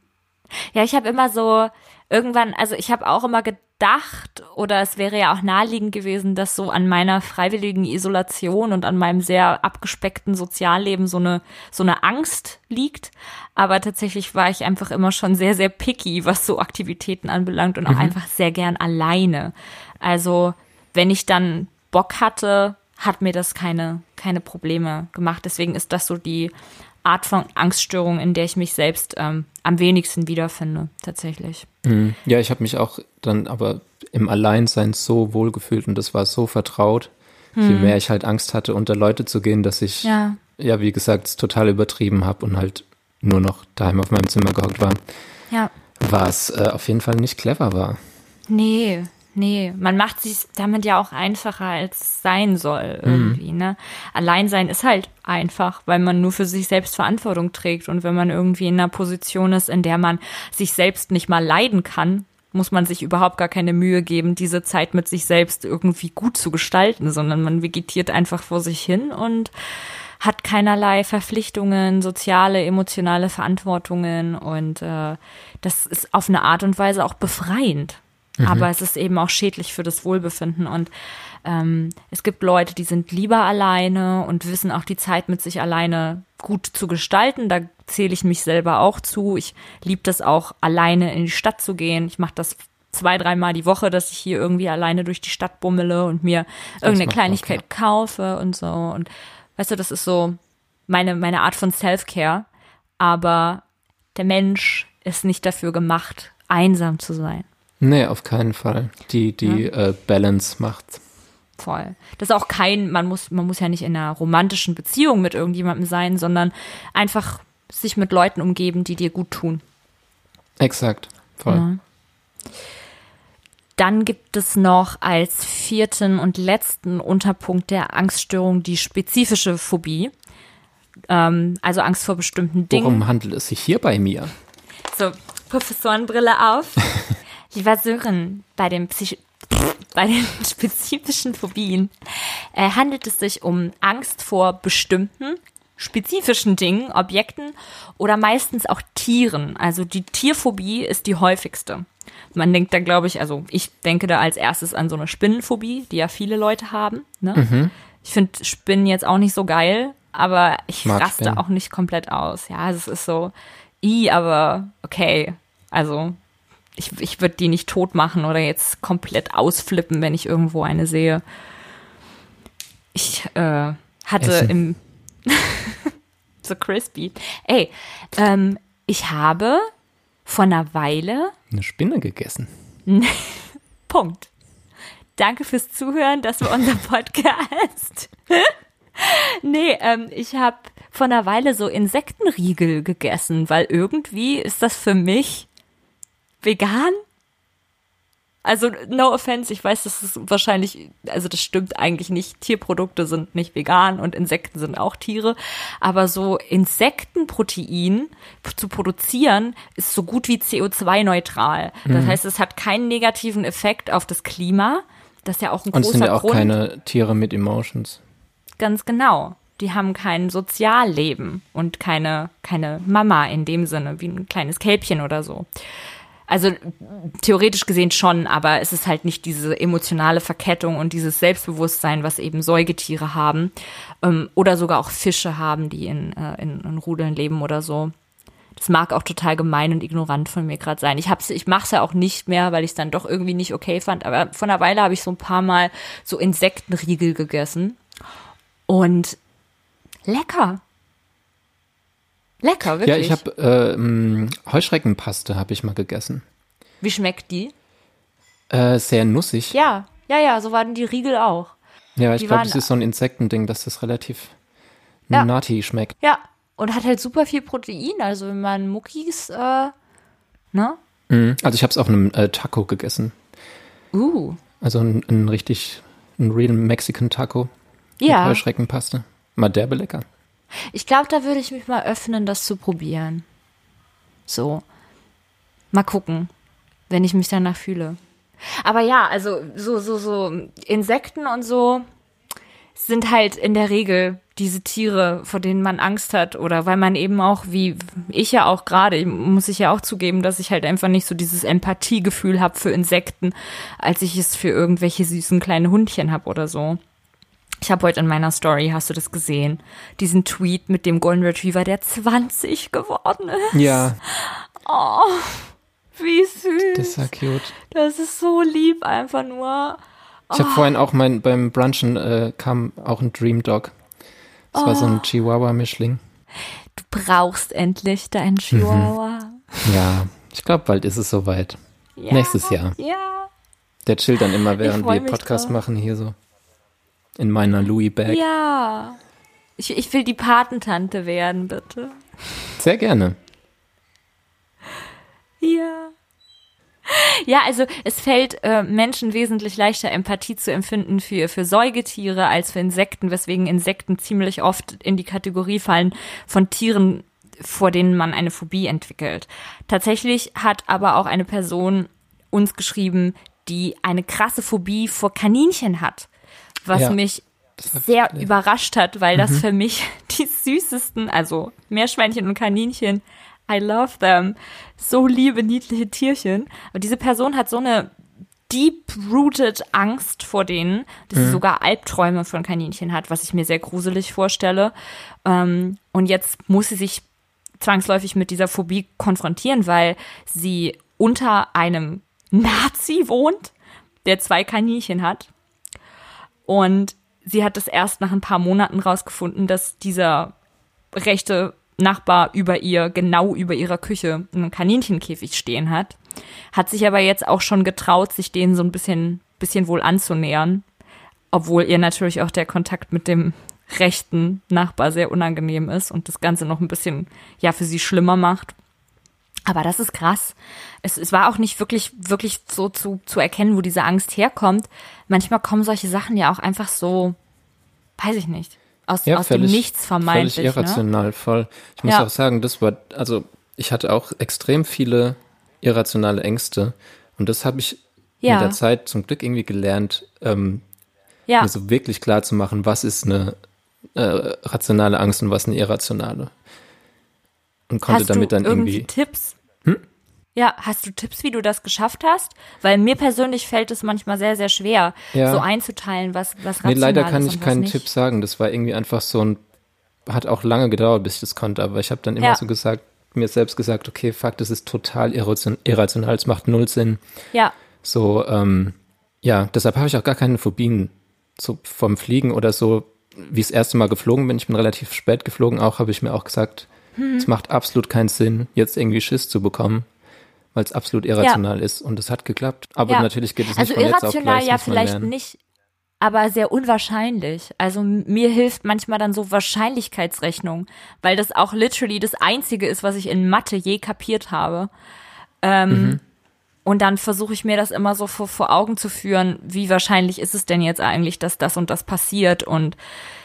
Ja, ich habe immer so irgendwann, also ich habe auch immer gedacht, oder es wäre ja auch naheliegend gewesen, dass so an meiner freiwilligen Isolation und an meinem sehr abgespeckten Sozialleben so eine so eine Angst liegt, aber tatsächlich war ich einfach immer schon sehr sehr picky, was so Aktivitäten anbelangt und auch mhm. einfach sehr gern alleine. Also, wenn ich dann Bock hatte, hat mir das keine keine Probleme gemacht. Deswegen ist das so die Art von Angststörung, in der ich mich selbst ähm, am wenigsten wiederfinde, tatsächlich. Mhm. Ja, ich habe mich auch dann aber im Alleinsein so wohlgefühlt und das war so vertraut, hm. je mehr ich halt Angst hatte, unter Leute zu gehen, dass ich, ja, ja wie gesagt, es total übertrieben habe und halt nur noch daheim auf meinem Zimmer gehockt war. Ja. Was äh, auf jeden Fall nicht clever war. Nee, Nee, man macht sich damit ja auch einfacher, als es sein soll irgendwie. Mhm. Ne? Alleinsein ist halt einfach, weil man nur für sich selbst Verantwortung trägt. Und wenn man irgendwie in einer Position ist, in der man sich selbst nicht mal leiden kann, muss man sich überhaupt gar keine Mühe geben, diese Zeit mit sich selbst irgendwie gut zu gestalten, sondern man vegetiert einfach vor sich hin und hat keinerlei Verpflichtungen, soziale, emotionale Verantwortungen und äh, das ist auf eine Art und Weise auch befreiend. Mhm. Aber es ist eben auch schädlich für das Wohlbefinden. Und ähm, es gibt Leute, die sind lieber alleine und wissen auch die Zeit mit sich alleine gut zu gestalten. Da zähle ich mich selber auch zu. Ich liebe das auch, alleine in die Stadt zu gehen. Ich mache das zwei, dreimal die Woche, dass ich hier irgendwie alleine durch die Stadt bummele und mir irgendeine Kleinigkeit okay. kaufe und so. Und weißt du, das ist so meine, meine Art von Self-Care. Aber der Mensch ist nicht dafür gemacht, einsam zu sein. Nee, auf keinen Fall. Die, die ja. äh, Balance macht. Voll. Das ist auch kein, man muss, man muss ja nicht in einer romantischen Beziehung mit irgendjemandem sein, sondern einfach sich mit Leuten umgeben, die dir gut tun. Exakt. Voll. Ja. Dann gibt es noch als vierten und letzten Unterpunkt der Angststörung die spezifische Phobie. Ähm, also Angst vor bestimmten Dingen. Worum handelt es sich hier bei mir? So, Professorenbrille auf. Lieber Sören, bei dem Psych bei den spezifischen Phobien äh, handelt es sich um Angst vor bestimmten spezifischen Dingen, Objekten oder meistens auch Tieren. Also die Tierphobie ist die häufigste. Man denkt da, glaube ich, also ich denke da als erstes an so eine Spinnenphobie, die ja viele Leute haben. Ne? Mhm. Ich finde Spinnen jetzt auch nicht so geil, aber ich Mag raste Spinnen. auch nicht komplett aus. Ja, es ist so, i, aber okay. Also ich, ich würde die nicht tot machen oder jetzt komplett ausflippen, wenn ich irgendwo eine sehe. Ich äh, hatte Essen. im so crispy. Ey, ähm, ich habe vor einer Weile eine Spinne gegessen. Punkt. Danke fürs Zuhören. Das war unser Podcast. nee, ähm, ich habe vor einer Weile so Insektenriegel gegessen, weil irgendwie ist das für mich vegan also, no offense, ich weiß, das ist wahrscheinlich, also das stimmt eigentlich nicht. Tierprodukte sind nicht vegan und Insekten sind auch Tiere. Aber so Insektenprotein zu produzieren, ist so gut wie CO2-neutral. Das mhm. heißt, es hat keinen negativen Effekt auf das Klima. Das ist ja auch ein und großer Grund. Und sind ja auch Grund. keine Tiere mit Emotions. Ganz genau. Die haben kein Sozialleben und keine, keine Mama in dem Sinne, wie ein kleines Kälbchen oder so. Also theoretisch gesehen schon, aber es ist halt nicht diese emotionale Verkettung und dieses Selbstbewusstsein, was eben Säugetiere haben ähm, oder sogar auch Fische haben, die in, äh, in, in Rudeln leben oder so. Das mag auch total gemein und ignorant von mir gerade sein. Ich hab's, ich mach's ja auch nicht mehr, weil ich es dann doch irgendwie nicht okay fand. Aber vor einer Weile habe ich so ein paar Mal so Insektenriegel gegessen und lecker. Lecker, wirklich. Ja, ich habe äh, Heuschreckenpaste habe ich mal gegessen. Wie schmeckt die? Äh, sehr nussig. Ja, ja, ja, so waren die Riegel auch. Ja, ich glaube, es ist so ein Insektending, dass das relativ ja. nutty schmeckt. Ja, und hat halt super viel Protein. Also wenn man Muckis, äh, ne? Mhm. Also ich habe es auf einem äh, Taco gegessen. Uh. Also ein, ein richtig, ein real Mexican Taco. Ja. Mit Heuschreckenpaste. Mal derbe lecker. Ich glaube, da würde ich mich mal öffnen, das zu probieren. So. Mal gucken, wenn ich mich danach fühle. Aber ja, also so, so, so Insekten und so sind halt in der Regel diese Tiere, vor denen man Angst hat oder weil man eben auch, wie ich ja auch gerade, muss ich ja auch zugeben, dass ich halt einfach nicht so dieses Empathiegefühl habe für Insekten, als ich es für irgendwelche süßen kleine Hundchen habe oder so. Ich habe heute in meiner Story, hast du das gesehen, diesen Tweet mit dem Golden Retriever, der 20 geworden ist. Ja. Oh, wie süß. Das ist ja cute. Das ist so lieb, einfach nur. Oh. Ich habe vorhin auch mein, beim Brunchen äh, kam auch ein Dream Dog. Das oh. war so ein oh. Chihuahua-Mischling. Du brauchst endlich deinen mhm. Chihuahua. Mhm. Ja, ich glaube, bald ist es soweit. Ja, Nächstes Jahr. Ja. Der chillt dann immer, während wir Podcast drauf. machen hier so in meiner Louis Bag. Ja. Ich, ich will die Patentante werden, bitte. Sehr gerne. Ja. Ja, also es fällt äh, Menschen wesentlich leichter, Empathie zu empfinden für, für Säugetiere als für Insekten, weswegen Insekten ziemlich oft in die Kategorie fallen von Tieren, vor denen man eine Phobie entwickelt. Tatsächlich hat aber auch eine Person uns geschrieben, die eine krasse Phobie vor Kaninchen hat was ja, mich sehr überrascht hat, weil mhm. das für mich die süßesten, also Meerschweinchen und Kaninchen, I love them, so liebe, niedliche Tierchen. Aber diese Person hat so eine deep-rooted Angst vor denen, dass mhm. sie sogar Albträume von Kaninchen hat, was ich mir sehr gruselig vorstelle. Ähm, und jetzt muss sie sich zwangsläufig mit dieser Phobie konfrontieren, weil sie unter einem Nazi wohnt, der zwei Kaninchen hat und sie hat es erst nach ein paar Monaten rausgefunden, dass dieser rechte Nachbar über ihr, genau über ihrer Küche, einen Kaninchenkäfig stehen hat. Hat sich aber jetzt auch schon getraut, sich denen so ein bisschen, bisschen wohl anzunähern. Obwohl ihr natürlich auch der Kontakt mit dem rechten Nachbar sehr unangenehm ist und das Ganze noch ein bisschen, ja, für sie schlimmer macht. Aber das ist krass. Es, es war auch nicht wirklich, wirklich so zu, zu erkennen, wo diese Angst herkommt. Manchmal kommen solche Sachen ja auch einfach so, weiß ich nicht, aus, ja, aus völlig, dem Nichts vermeintlich. Völlig ne? irrational, ne? voll. Ich muss ja. auch sagen, das war, also ich hatte auch extrem viele irrationale Ängste und das habe ich Ja. mit der Zeit zum Glück irgendwie gelernt, ähm, Ja. mir so wirklich klar zu machen, was ist eine äh, rationale Angst und was eine irrationale. Und konnte hast damit dann irgendwie irgendwie. Tipps? Ja, hast du Tipps, wie du das geschafft hast? Weil mir persönlich fällt es manchmal sehr, sehr schwer, Ja. so einzuteilen, was, was Nee, rational leider kann ich keinen nicht. Tipp sagen. Das war irgendwie einfach so ein, hat auch lange gedauert, bis ich das konnte, aber ich habe dann immer Ja. so gesagt, mir selbst gesagt, okay, fuck, das ist total irration- irrational, es macht null Sinn. Ja, So, ähm, ja, deshalb habe ich auch gar keine Phobien so vom Fliegen oder so. Wie ich das erste Mal geflogen bin, ich bin relativ spät geflogen, auch habe ich mir auch gesagt, Hm. es macht absolut keinen Sinn, jetzt irgendwie Schiss zu bekommen, weil es absolut irrational ist und es hat geklappt. Aber Ja. natürlich geht es nicht also von jetzt auf irrational gleich, ja muss man vielleicht nicht, aber sehr unwahrscheinlich. Also mir hilft manchmal dann so Wahrscheinlichkeitsrechnung, weil das auch literally das Einzige ist, was ich in Mathe je kapiert habe. Ähm, Mhm. Und dann versuche ich mir das immer so vor, vor Augen zu führen, wie wahrscheinlich ist es denn jetzt eigentlich, dass das und das passiert und,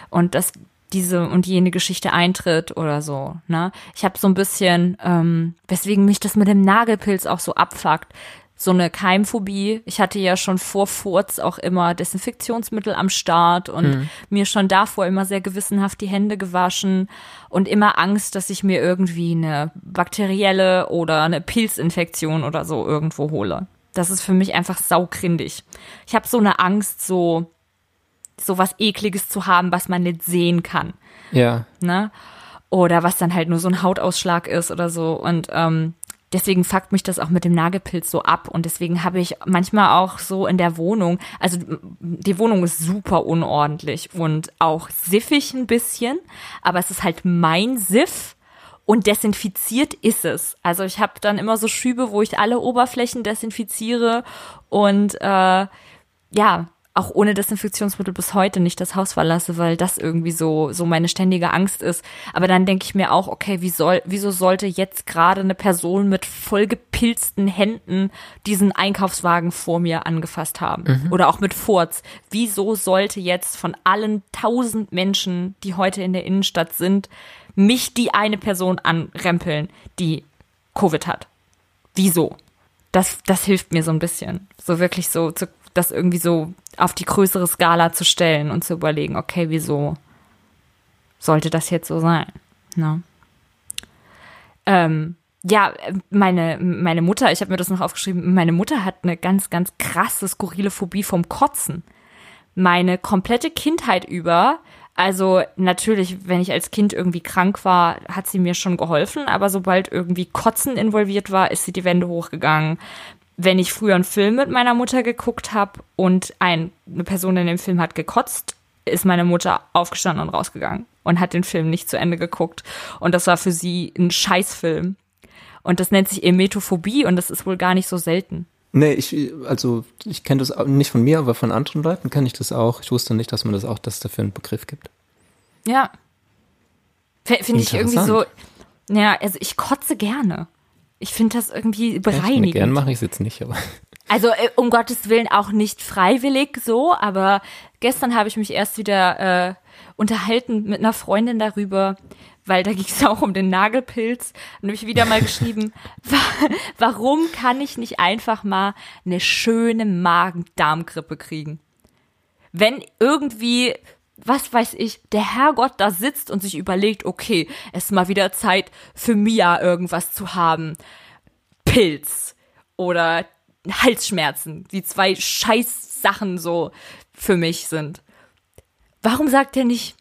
und dass diese und jene Geschichte eintritt oder so. Ne? Ich habe so ein bisschen, ähm, weswegen mich das mit dem Nagelpilz auch so abfuckt, so eine Keimphobie. Ich hatte ja schon vor Furz auch immer Desinfektionsmittel am Start und mir schon davor immer sehr gewissenhaft die Hände gewaschen und immer Angst, dass ich mir irgendwie eine bakterielle oder eine Pilzinfektion oder so irgendwo hole. Das ist für mich einfach saukrindig. Ich habe so eine Angst, so so was ekliges zu haben, was man nicht sehen kann Ja, ne? Oder was dann halt nur so ein Hautausschlag ist oder so. Und ähm, deswegen fuckt mich das auch mit dem Nagelpilz so ab. Und deswegen habe ich manchmal auch so in der Wohnung, also die Wohnung ist super unordentlich und auch siffig ein bisschen, aber es ist halt mein Siff. Und desinfiziert ist es. Also ich habe dann immer so Schübe, wo ich alle Oberflächen desinfiziere und äh, ja, auch ohne Desinfektionsmittel bis heute nicht das Haus verlasse, weil das irgendwie so, so meine ständige Angst ist. Aber dann denke ich mir auch, okay, wie soll, wieso sollte jetzt gerade eine Person mit vollgepilzten Händen diesen Einkaufswagen vor mir angefasst haben? Oder auch mit Furz. Wieso sollte jetzt von allen tausend Menschen, die heute in der Innenstadt sind, mich die eine Person anrempeln, die Covid hat? Wieso? Das, das hilft mir so ein bisschen. So wirklich so, zu, das irgendwie so auf die größere Skala zu stellen und zu überlegen, okay, wieso sollte das jetzt so sein? Ne? Ähm, ja, meine, meine Mutter, ich habe mir das noch aufgeschrieben, meine Mutter hat eine ganz, ganz krasse, skurrile Phobie vom Kotzen. Meine komplette Kindheit über, also natürlich, wenn ich als Kind irgendwie krank war, hat sie mir schon geholfen, aber sobald irgendwie Kotzen involviert war, ist sie die Wände hochgegangen. Wenn ich früher einen Film mit meiner Mutter geguckt habe und ein, eine Person in dem Film hat gekotzt, ist meine Mutter aufgestanden und rausgegangen und hat den Film nicht zu Ende geguckt. Und das war für sie ein Scheißfilm. Und das nennt sich Emetophobie und das ist wohl gar nicht so selten. Nee, ich, also ich kenne das nicht von mir, aber von anderen Leuten kenne ich das auch. Ich wusste nicht, dass man das auch, dass es dafür einen Begriff gibt. Ja. Finde ich irgendwie so. Ja, also ich kotze gerne. Ich finde das irgendwie bereinigend. gern mache ich es jetzt nicht, aber Also äh, um Gottes Willen auch nicht freiwillig so, aber gestern habe ich mich erst wieder äh, unterhalten mit einer Freundin darüber, weil da ging es auch um den Nagelpilz und habe ich wieder mal geschrieben, wa warum kann ich nicht einfach mal eine schöne Magen-Darm-Grippe kriegen? Wenn irgendwie, was weiß ich, der Herrgott da sitzt und sich überlegt, okay, es ist mal wieder Zeit für Mia irgendwas zu haben. Pilz oder Halsschmerzen, die zwei scheiß Sachen so für mich sind. Warum sagt er nicht,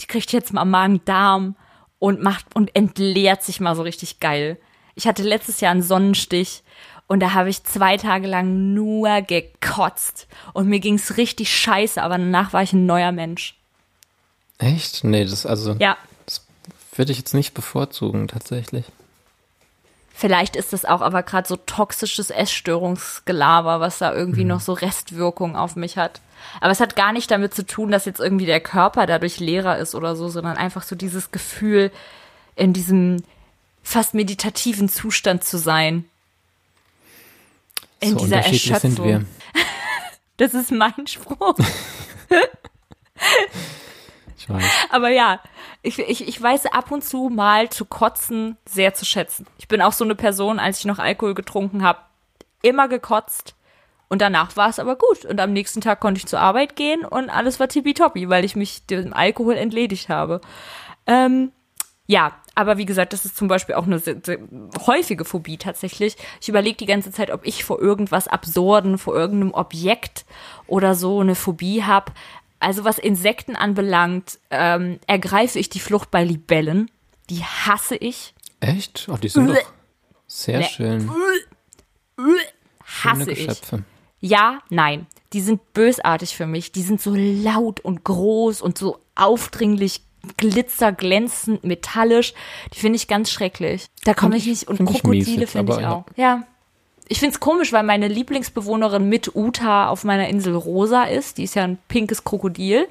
die kriegt jetzt mal Magen-Darm und macht und entleert sich mal so richtig geil? Ich hatte letztes Jahr einen Sonnenstich und da habe ich zwei Tage lang nur gekotzt und mir ging's richtig scheiße, aber danach war ich ein neuer Mensch. Echt? Nee, das also Ja, das würde ich jetzt nicht bevorzugen tatsächlich. Vielleicht ist das auch aber gerade so toxisches Essstörungsgelaber, was da irgendwie Mhm. noch so Restwirkung auf mich hat. Aber es hat gar nicht damit zu tun, dass jetzt irgendwie der Körper dadurch leerer ist oder so, sondern einfach so dieses Gefühl, in diesem fast meditativen Zustand zu sein. In so dieser Erschöpfung. sind wir. Das ist mein Spruch. Ich weiß. Aber ja, ich, ich, ich weiß ab und zu mal zu kotzen sehr zu schätzen. Ich bin auch so eine Person, als ich noch Alkohol getrunken habe, immer gekotzt Und danach war es aber gut. Und am nächsten Tag konnte ich zur Arbeit gehen und alles war tippitoppi, weil ich mich dem Alkohol entledigt habe. Ähm, ja, aber wie gesagt, das ist zum Beispiel auch eine sehr, sehr häufige Phobie tatsächlich. Ich überlege die ganze Zeit, ob ich vor irgendwas Absurden, vor irgendeinem Objekt oder so eine Phobie habe. Also was Insekten anbelangt, ähm, ergreife ich die Flucht bei Libellen. Die hasse ich. Echt? Oh, die sind doch sehr Nee. schön. Hasse ich. Ja, nein. Die sind bösartig für mich. Die sind so laut und groß und so aufdringlich, glitzerglänzend, metallisch. Die finde ich ganz schrecklich. Da komme ich nicht. Und Krokodile finde ich auch. Ja. Ich finde es komisch, weil meine Lieblingsbewohnerin mit Uta auf meiner Insel Rosa ist. Die ist ja ein pinkes Krokodil.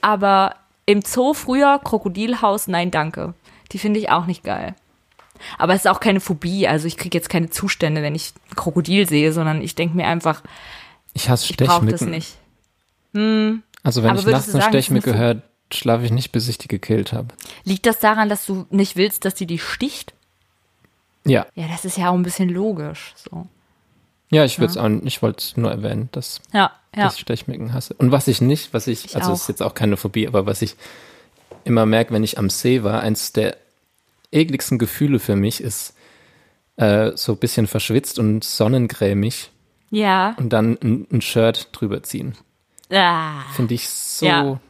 Aber im Zoo früher Krokodilhaus, nein, danke. Die finde ich auch nicht geil. Aber es ist auch keine Phobie. Also ich kriege jetzt keine Zustände, wenn ich ein Krokodil sehe, sondern ich denke mir einfach, Ich hasse ich brauche das Stechmücken. nicht. Also wenn Aber ich nachts eine Stechmücke höre, schlafe ich nicht, bis ich die gekillt habe. Liegt das daran, dass du nicht willst, dass die die sticht? Ja. Ja, das ist ja auch ein bisschen logisch. So. Ja, ich würde es auch, ich wollte es nur erwähnen, dass, Ja, ja. dass ich Stechmücken hasse. Und was ich nicht, was ich, Ich also auch. ist jetzt auch keine Phobie, aber was ich immer merke, wenn ich am See war, eins der ekligsten Gefühle für mich ist äh, so ein bisschen verschwitzt und sonnengrämig Ja. und dann ein, ein Shirt drüber ziehen. Ah. Finde ich so, Ja.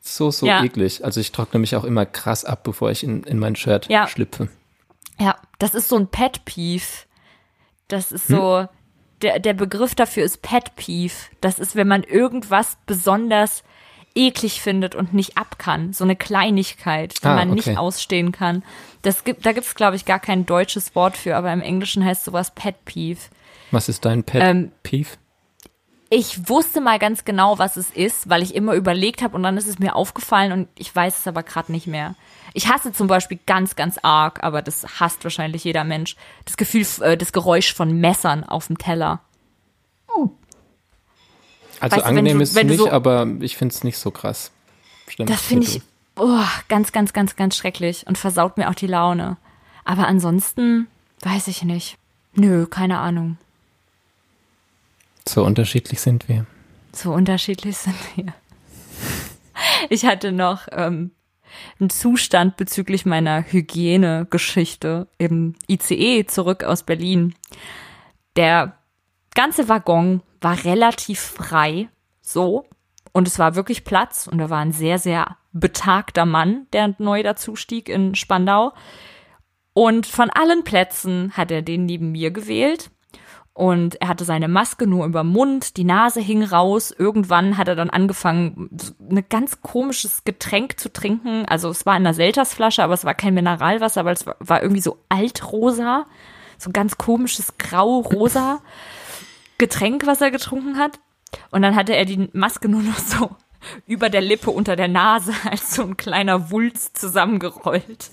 so, so Ja. eklig. Also ich trockne mich auch immer krass ab, bevor ich in, in mein Shirt Ja. schlüpfe. Ja, das ist so ein Pet Peeve. Das ist so, der, der Begriff dafür ist Pet Peeve. Das ist, wenn man irgendwas besonders eklig findet und nicht ab kann. So eine Kleinigkeit, die Ah, man okay. nicht ausstehen kann. Das gibt, da gibt es, glaube ich, gar kein deutsches Wort für, aber im Englischen heißt sowas Pet Peeve. Was ist dein Pet Ähm, Peeve? Ich wusste mal ganz genau, was es ist, weil ich immer überlegt habe und dann ist es mir aufgefallen und ich weiß es aber gerade nicht mehr. Ich hasse zum Beispiel ganz, ganz arg, aber das hasst wahrscheinlich jeder Mensch, das Gefühl, äh, das Geräusch von Messern auf dem Teller. Also weißt du, wenn angenehm du- ist es du nicht, so- aber ich finde es nicht so krass. Stimmt. Das finde ich oh, ganz, ganz, ganz, ganz schrecklich und versaut mir auch die Laune. Aber ansonsten weiß ich nicht. Nö, keine Ahnung. So unterschiedlich sind wir. So unterschiedlich sind wir. Ich hatte noch ähm, einen Zustand bezüglich meiner Hygienegeschichte im ICE zurück aus Berlin. Der ganze Waggon war relativ frei, so. Und es war wirklich Platz und da war ein sehr, sehr betagter Mann, der neu dazu stieg in Spandau. Und von allen Plätzen hat er den neben mir gewählt. Und er hatte seine Maske nur über Mund, die Nase hing raus. Irgendwann hat er dann angefangen, ein ganz komisches Getränk zu trinken. Also es war in einer Seltersflasche, aber es war kein Mineralwasser, aber es war- war irgendwie so altrosa. So ein ganz komisches grau-rosa Getränk, was er getrunken hat. Und dann hatte er die Maske nur noch so über der Lippe unter der Nase als so ein kleiner Wulst zusammengerollt.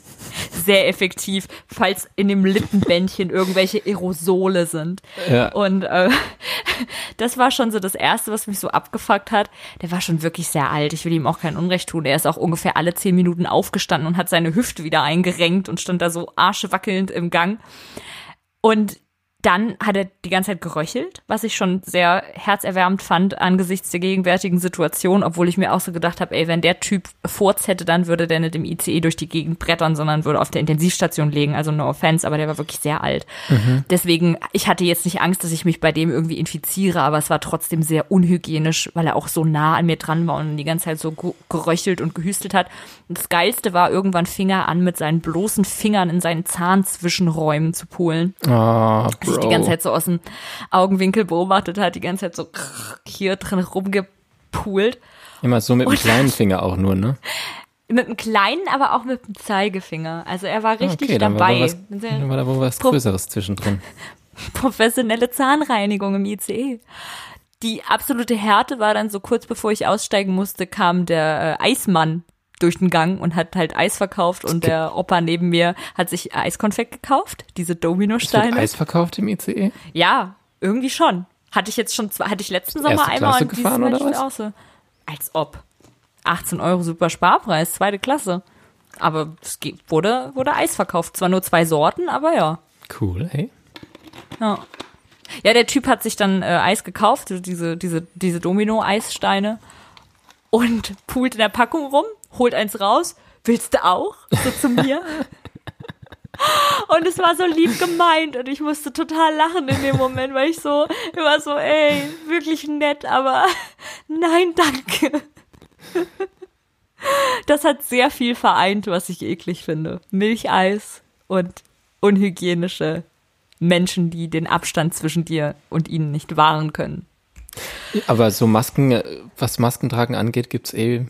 Sehr effektiv, falls in dem Lippenbändchen irgendwelche Aerosole sind. Ja. Und äh, das war schon so das Erste, was mich so abgefuckt hat. Der war schon wirklich sehr alt. Ich will ihm auch kein Unrecht tun. Er ist auch ungefähr alle zehn Minuten aufgestanden und hat seine Hüfte wieder eingerenkt und stand da so arschwackelnd im Gang. Und dann hat er die ganze Zeit geröchelt, was ich schon sehr herzerwärmend fand angesichts der gegenwärtigen Situation, obwohl ich mir auch so gedacht habe, ey, wenn der Typ Furz hätte, dann würde der nicht im ICE durch die Gegend brettern, sondern würde auf der Intensivstation legen. Also no offense, aber der war wirklich sehr alt. Deswegen, ich hatte jetzt nicht Angst, dass ich mich bei dem irgendwie infiziere, aber es war trotzdem sehr unhygienisch, weil er auch so nah an mir dran war und die ganze Zeit so ge- geröchelt und gehüstelt hat. Und das Geilste war, irgendwann fing er an, mit seinen bloßen Fingern in seinen Zahnzwischenräumen zu pulen Ah, sich die Bro. ganze Zeit so aus dem Augenwinkel beobachtet hat, die ganze Zeit so hier drin rumgepult. Immer so mit dem kleinen Finger auch nur, ne? Mit dem kleinen, aber auch mit dem Zeigefinger. Also er war richtig okay, dann war, dabei. da was, dann war da wohl was Pro- Größeres zwischendrin. Professionelle Zahnreinigung im ICE. Die absolute Härte war dann so kurz bevor ich aussteigen musste, kam der äh, Eismann durch den Gang und hat halt Eis verkauft und der Opa neben mir hat sich Eiskonfekt gekauft, diese Dominosteine. Eis verkauft im ICE? Ja, irgendwie schon. Hatte ich jetzt schon, zwei, hatte ich letzten Sommer Erste einmal Klasse und dieses gefahren, Mal oder was? auch so. Als ob. 18 Euro super Sparpreis, zweite Klasse. Aber es wurde, wurde Eis verkauft. Zwar nur zwei Sorten, aber ja. Cool, hey. Ja, Ja, der Typ hat sich dann äh, Eis gekauft, diese, diese, diese Domino-Eissteine und poolt in der Packung rum, holt eins raus. Willst du auch? So zu mir. Und es war so lieb gemeint und ich musste total lachen in dem Moment, weil ich so immer so, ey, wirklich nett, aber nein, danke. Das hat sehr viel vereint, was ich eklig finde. Milcheis und unhygienische Menschen, die den Abstand zwischen dir und ihnen nicht wahren können. Aber so Masken, was Maskentragen angeht, gibt's eh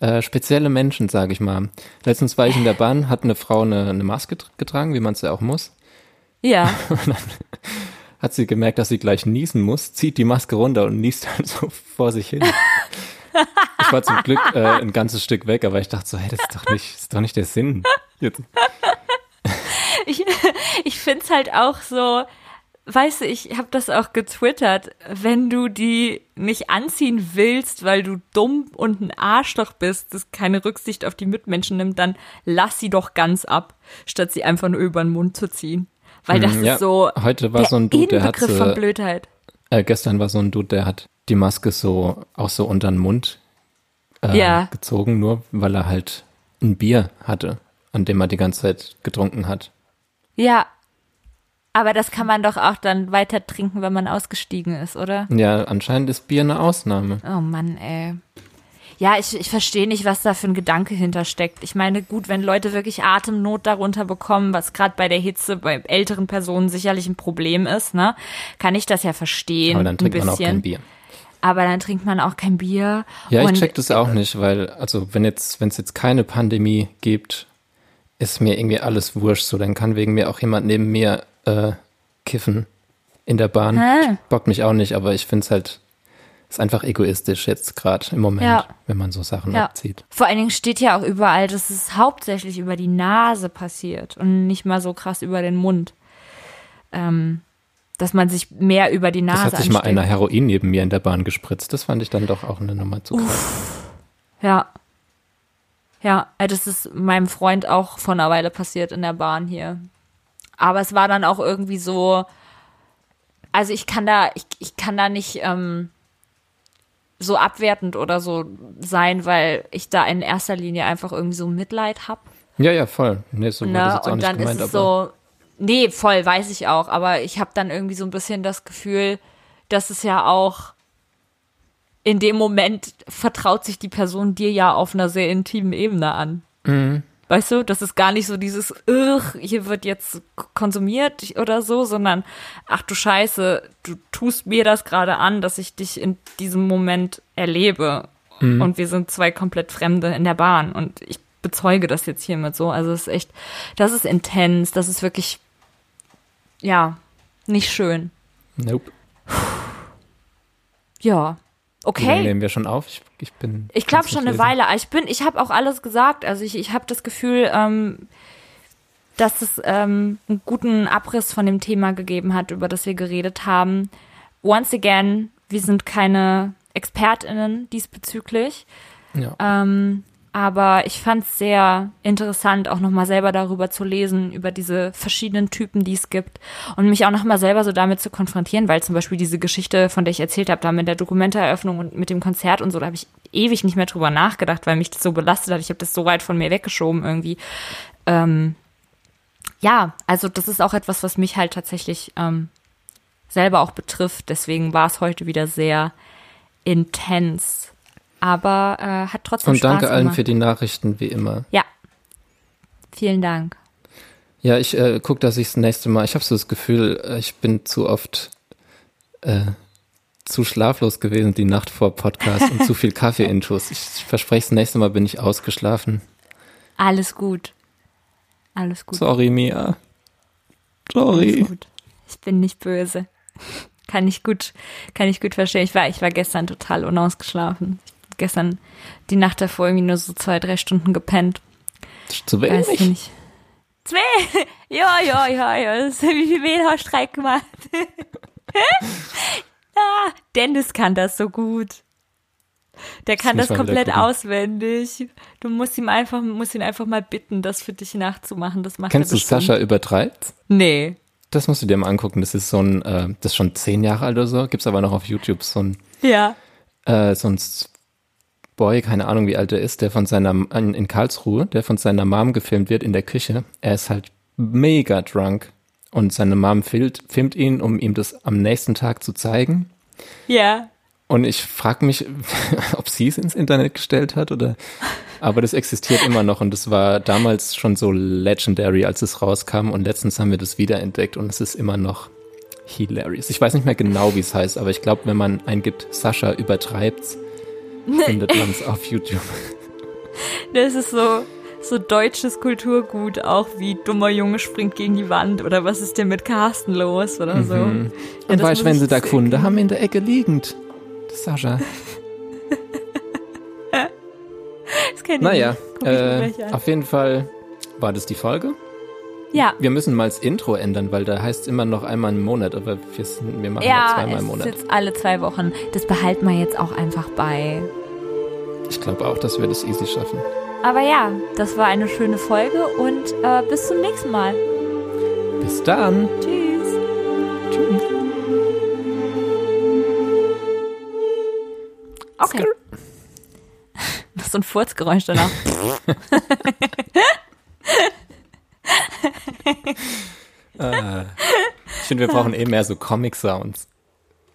äh, spezielle Menschen, sage ich mal. Letztens war ich in der Bahn, hat eine Frau eine, eine Maske getragen, wie man es ja auch muss. Ja. Und dann hat sie gemerkt, dass sie gleich niesen muss, zieht die Maske runter und niest dann so vor sich hin. ich war zum Glück äh, ein ganzes Stück weg, aber ich dachte so, hey, das ist doch nicht, ist doch nicht der Sinn. Jetzt. Ich, ich finde es halt auch so, weißt du, ich habe das auch getwittert, wenn du die nicht anziehen willst, weil du dumm und ein Arschloch bist, das keine Rücksicht auf die Mitmenschen nimmt, dann lass sie doch ganz ab, statt sie einfach nur über den Mund zu ziehen. Weil das Hm, ja, ist so heute war so ein Dude, der hat von Blödheit. Äh, gestern war so ein Dude, der hat die Maske so auch so unter den Mund äh, Ja. gezogen, nur weil er halt ein Bier hatte, an dem er die ganze Zeit getrunken hat. Ja. Aber das kann man doch auch dann weiter trinken, wenn man ausgestiegen ist, oder? Ja, anscheinend ist Bier eine Ausnahme. Oh Mann, ey. Ja, ich, ich verstehe nicht, was da für ein Gedanke hintersteckt. Ich meine, gut, wenn Leute wirklich Atemnot darunter bekommen, was gerade bei der Hitze bei älteren Personen sicherlich ein Problem ist, ne, kann ich das ja verstehen. Aber dann trinkt man auch kein Bier. Aber dann trinkt man auch kein Bier. Ja, ich check das auch nicht, weil, also wenn jetzt, wenn es jetzt keine Pandemie gibt, ist mir irgendwie alles wurscht. So, dann kann wegen mir auch jemand neben mir äh, kiffen in der Bahn. Hä? Bockt mich auch nicht, aber ich finde es halt, ist einfach egoistisch jetzt gerade im Moment, Ja. wenn man so Sachen Ja. abzieht. Vor allen Dingen steht ja auch überall, dass es hauptsächlich über die Nase passiert und nicht mal so krass über den Mund. Ähm, dass man sich mehr über die Das Nase hat sich mal ansteckt. einer Heroin neben mir in der Bahn gespritzt. Das fand ich dann doch auch eine Nummer zu krass. Ja. Ja, äh, das ist meinem Freund auch vor einer Weile passiert in der Bahn hier. Aber es war dann auch irgendwie so, also ich kann da, ich, ich kann da nicht ähm, so abwertend oder so sein, weil ich da in erster Linie einfach irgendwie so Mitleid hab. Ja, ja, voll. Nee, so Ne? jetzt auch Und nicht dann gemeint, ist es so, nee, voll, weiß ich auch, aber ich habe dann irgendwie so ein bisschen das Gefühl, dass es ja auch in dem Moment vertraut sich die Person dir ja auf einer sehr intimen Ebene an. Mhm. Weißt du, das ist gar nicht so dieses, hier wird jetzt konsumiert oder so, sondern ach du Scheiße, du tust mir das gerade an, dass ich dich in diesem Moment erlebe. Mhm. Und wir sind zwei komplett Fremde in der Bahn und ich bezeuge das jetzt hiermit so. Also es ist echt, das ist intens, das ist wirklich, ja, nicht schön. nope. Ja, okay. nehmen wir schon auf? Ich, ich bin. Ich glaube schon eine lesen. Weile. Ich bin, ich habe auch alles gesagt. Also ich, ich habe das Gefühl, ähm, dass es ähm, einen guten Abriss von dem Thema gegeben hat, über das wir geredet haben. Once again, wir sind keine ExpertInnen diesbezüglich. Ja. Ähm, aber ich fand es sehr interessant, auch nochmal selber darüber zu lesen, über diese verschiedenen Typen, die es gibt. Und mich auch nochmal selber so damit zu konfrontieren, weil zum Beispiel diese Geschichte, von der ich erzählt habe, da mit der Dokumentareröffnung und mit dem Konzert und so, da habe ich ewig nicht mehr drüber nachgedacht, weil mich das so belastet hat. Ich habe das so weit von mir weggeschoben irgendwie. Ähm, ja, also das ist auch etwas, was mich halt tatsächlich ähm, selber auch betrifft. Deswegen war es heute wieder sehr intens. Aber äh, hat trotzdem Und Spaß danke allen gemacht. für die Nachrichten, wie immer. Ja. Vielen Dank. Ja, ich äh, guck, dass ich das nächste Mal. Ich habe so das Gefühl, äh, ich bin zu oft äh, zu schlaflos gewesen die Nacht vor Podcast und zu viel Kaffee-Intus. Ich, verspreche, das nächste Mal bin ich ausgeschlafen. Alles gut. Alles gut. Sorry, Mia. Sorry. Ich bin nicht böse. Kann ich gut, kann ich gut verstehen. Ich war, ich war gestern total unausgeschlafen. Ich gestern die Nacht davor irgendwie nur so zwei, drei Stunden gepennt. Zu Weiß ich wenig. nicht. Zwei? Ja, ja, ja, ja. Das- Wie viel Mehl hast Streik gemacht? ah, Dennis kann das so gut. Der kann das wieder komplett auswendig. Du musst ihm einfach, musst ihn einfach mal bitten, das für dich nachzumachen. Das macht Kennst du. Sascha übertreibt? Nee. Das musst du dir mal angucken. Das ist so ein, äh, das ist schon zehn Jahre alt oder so. Gibt's aber noch auf YouTube so ein, Ja. äh, so ein Boy, keine Ahnung wie alt er ist, der von seiner, in in Karlsruhe, der von seiner Mom gefilmt wird in der Küche. Er ist halt mega drunk und seine Mom filmt, filmt ihn, um ihm das am nächsten Tag zu zeigen. Ja. Und ich frage mich, ob sie es ins Internet gestellt hat oder. Aber das existiert immer noch und das war damals schon so legendary, als es rauskam. Und letztens haben wir das wiederentdeckt und es ist immer noch hilarious. Ich weiß nicht mehr genau, wie es heißt, aber ich glaube, wenn man eingibt, Sascha übertreibt's, findet man es auf YouTube. Das ist so, so deutsches Kulturgut, auch wie dummer Junge springt gegen die Wand oder was ist denn mit Carsten los oder so. Ja, und das weißt, wenn sie da. Kunde haben in der Ecke liegend. Das Sascha. Das kenn ich Naja, äh, auf jeden Fall war das die Folge. Ja. Wir müssen mal das Intro ändern, weil da heißt immer noch einmal im Monat, aber wir, sind, wir machen ja, Ja, zweimal es im ist Monat. jetzt alle zwei Wochen. Das behalten wir jetzt auch einfach bei. Ich glaube auch, dass wir das easy schaffen. Aber ja, das war eine schöne Folge und äh, bis zum nächsten Mal. Bis dann. Tschüss. Tschüss. Okay. Das ist so ein Furzgeräusch danach. Äh, ich finde, wir brauchen eh mehr so Comic-Sounds.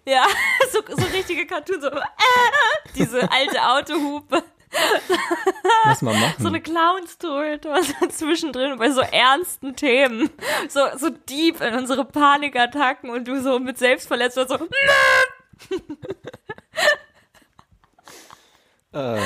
Ja, so, so richtige Cartoons. So, äh, diese alte Autohupe. Lass mal machen. So eine Clownstory so zwischendrin bei so ernsten Themen. So, so deep in unsere Panikattacken und du so mit Selbstverletzung so. äh,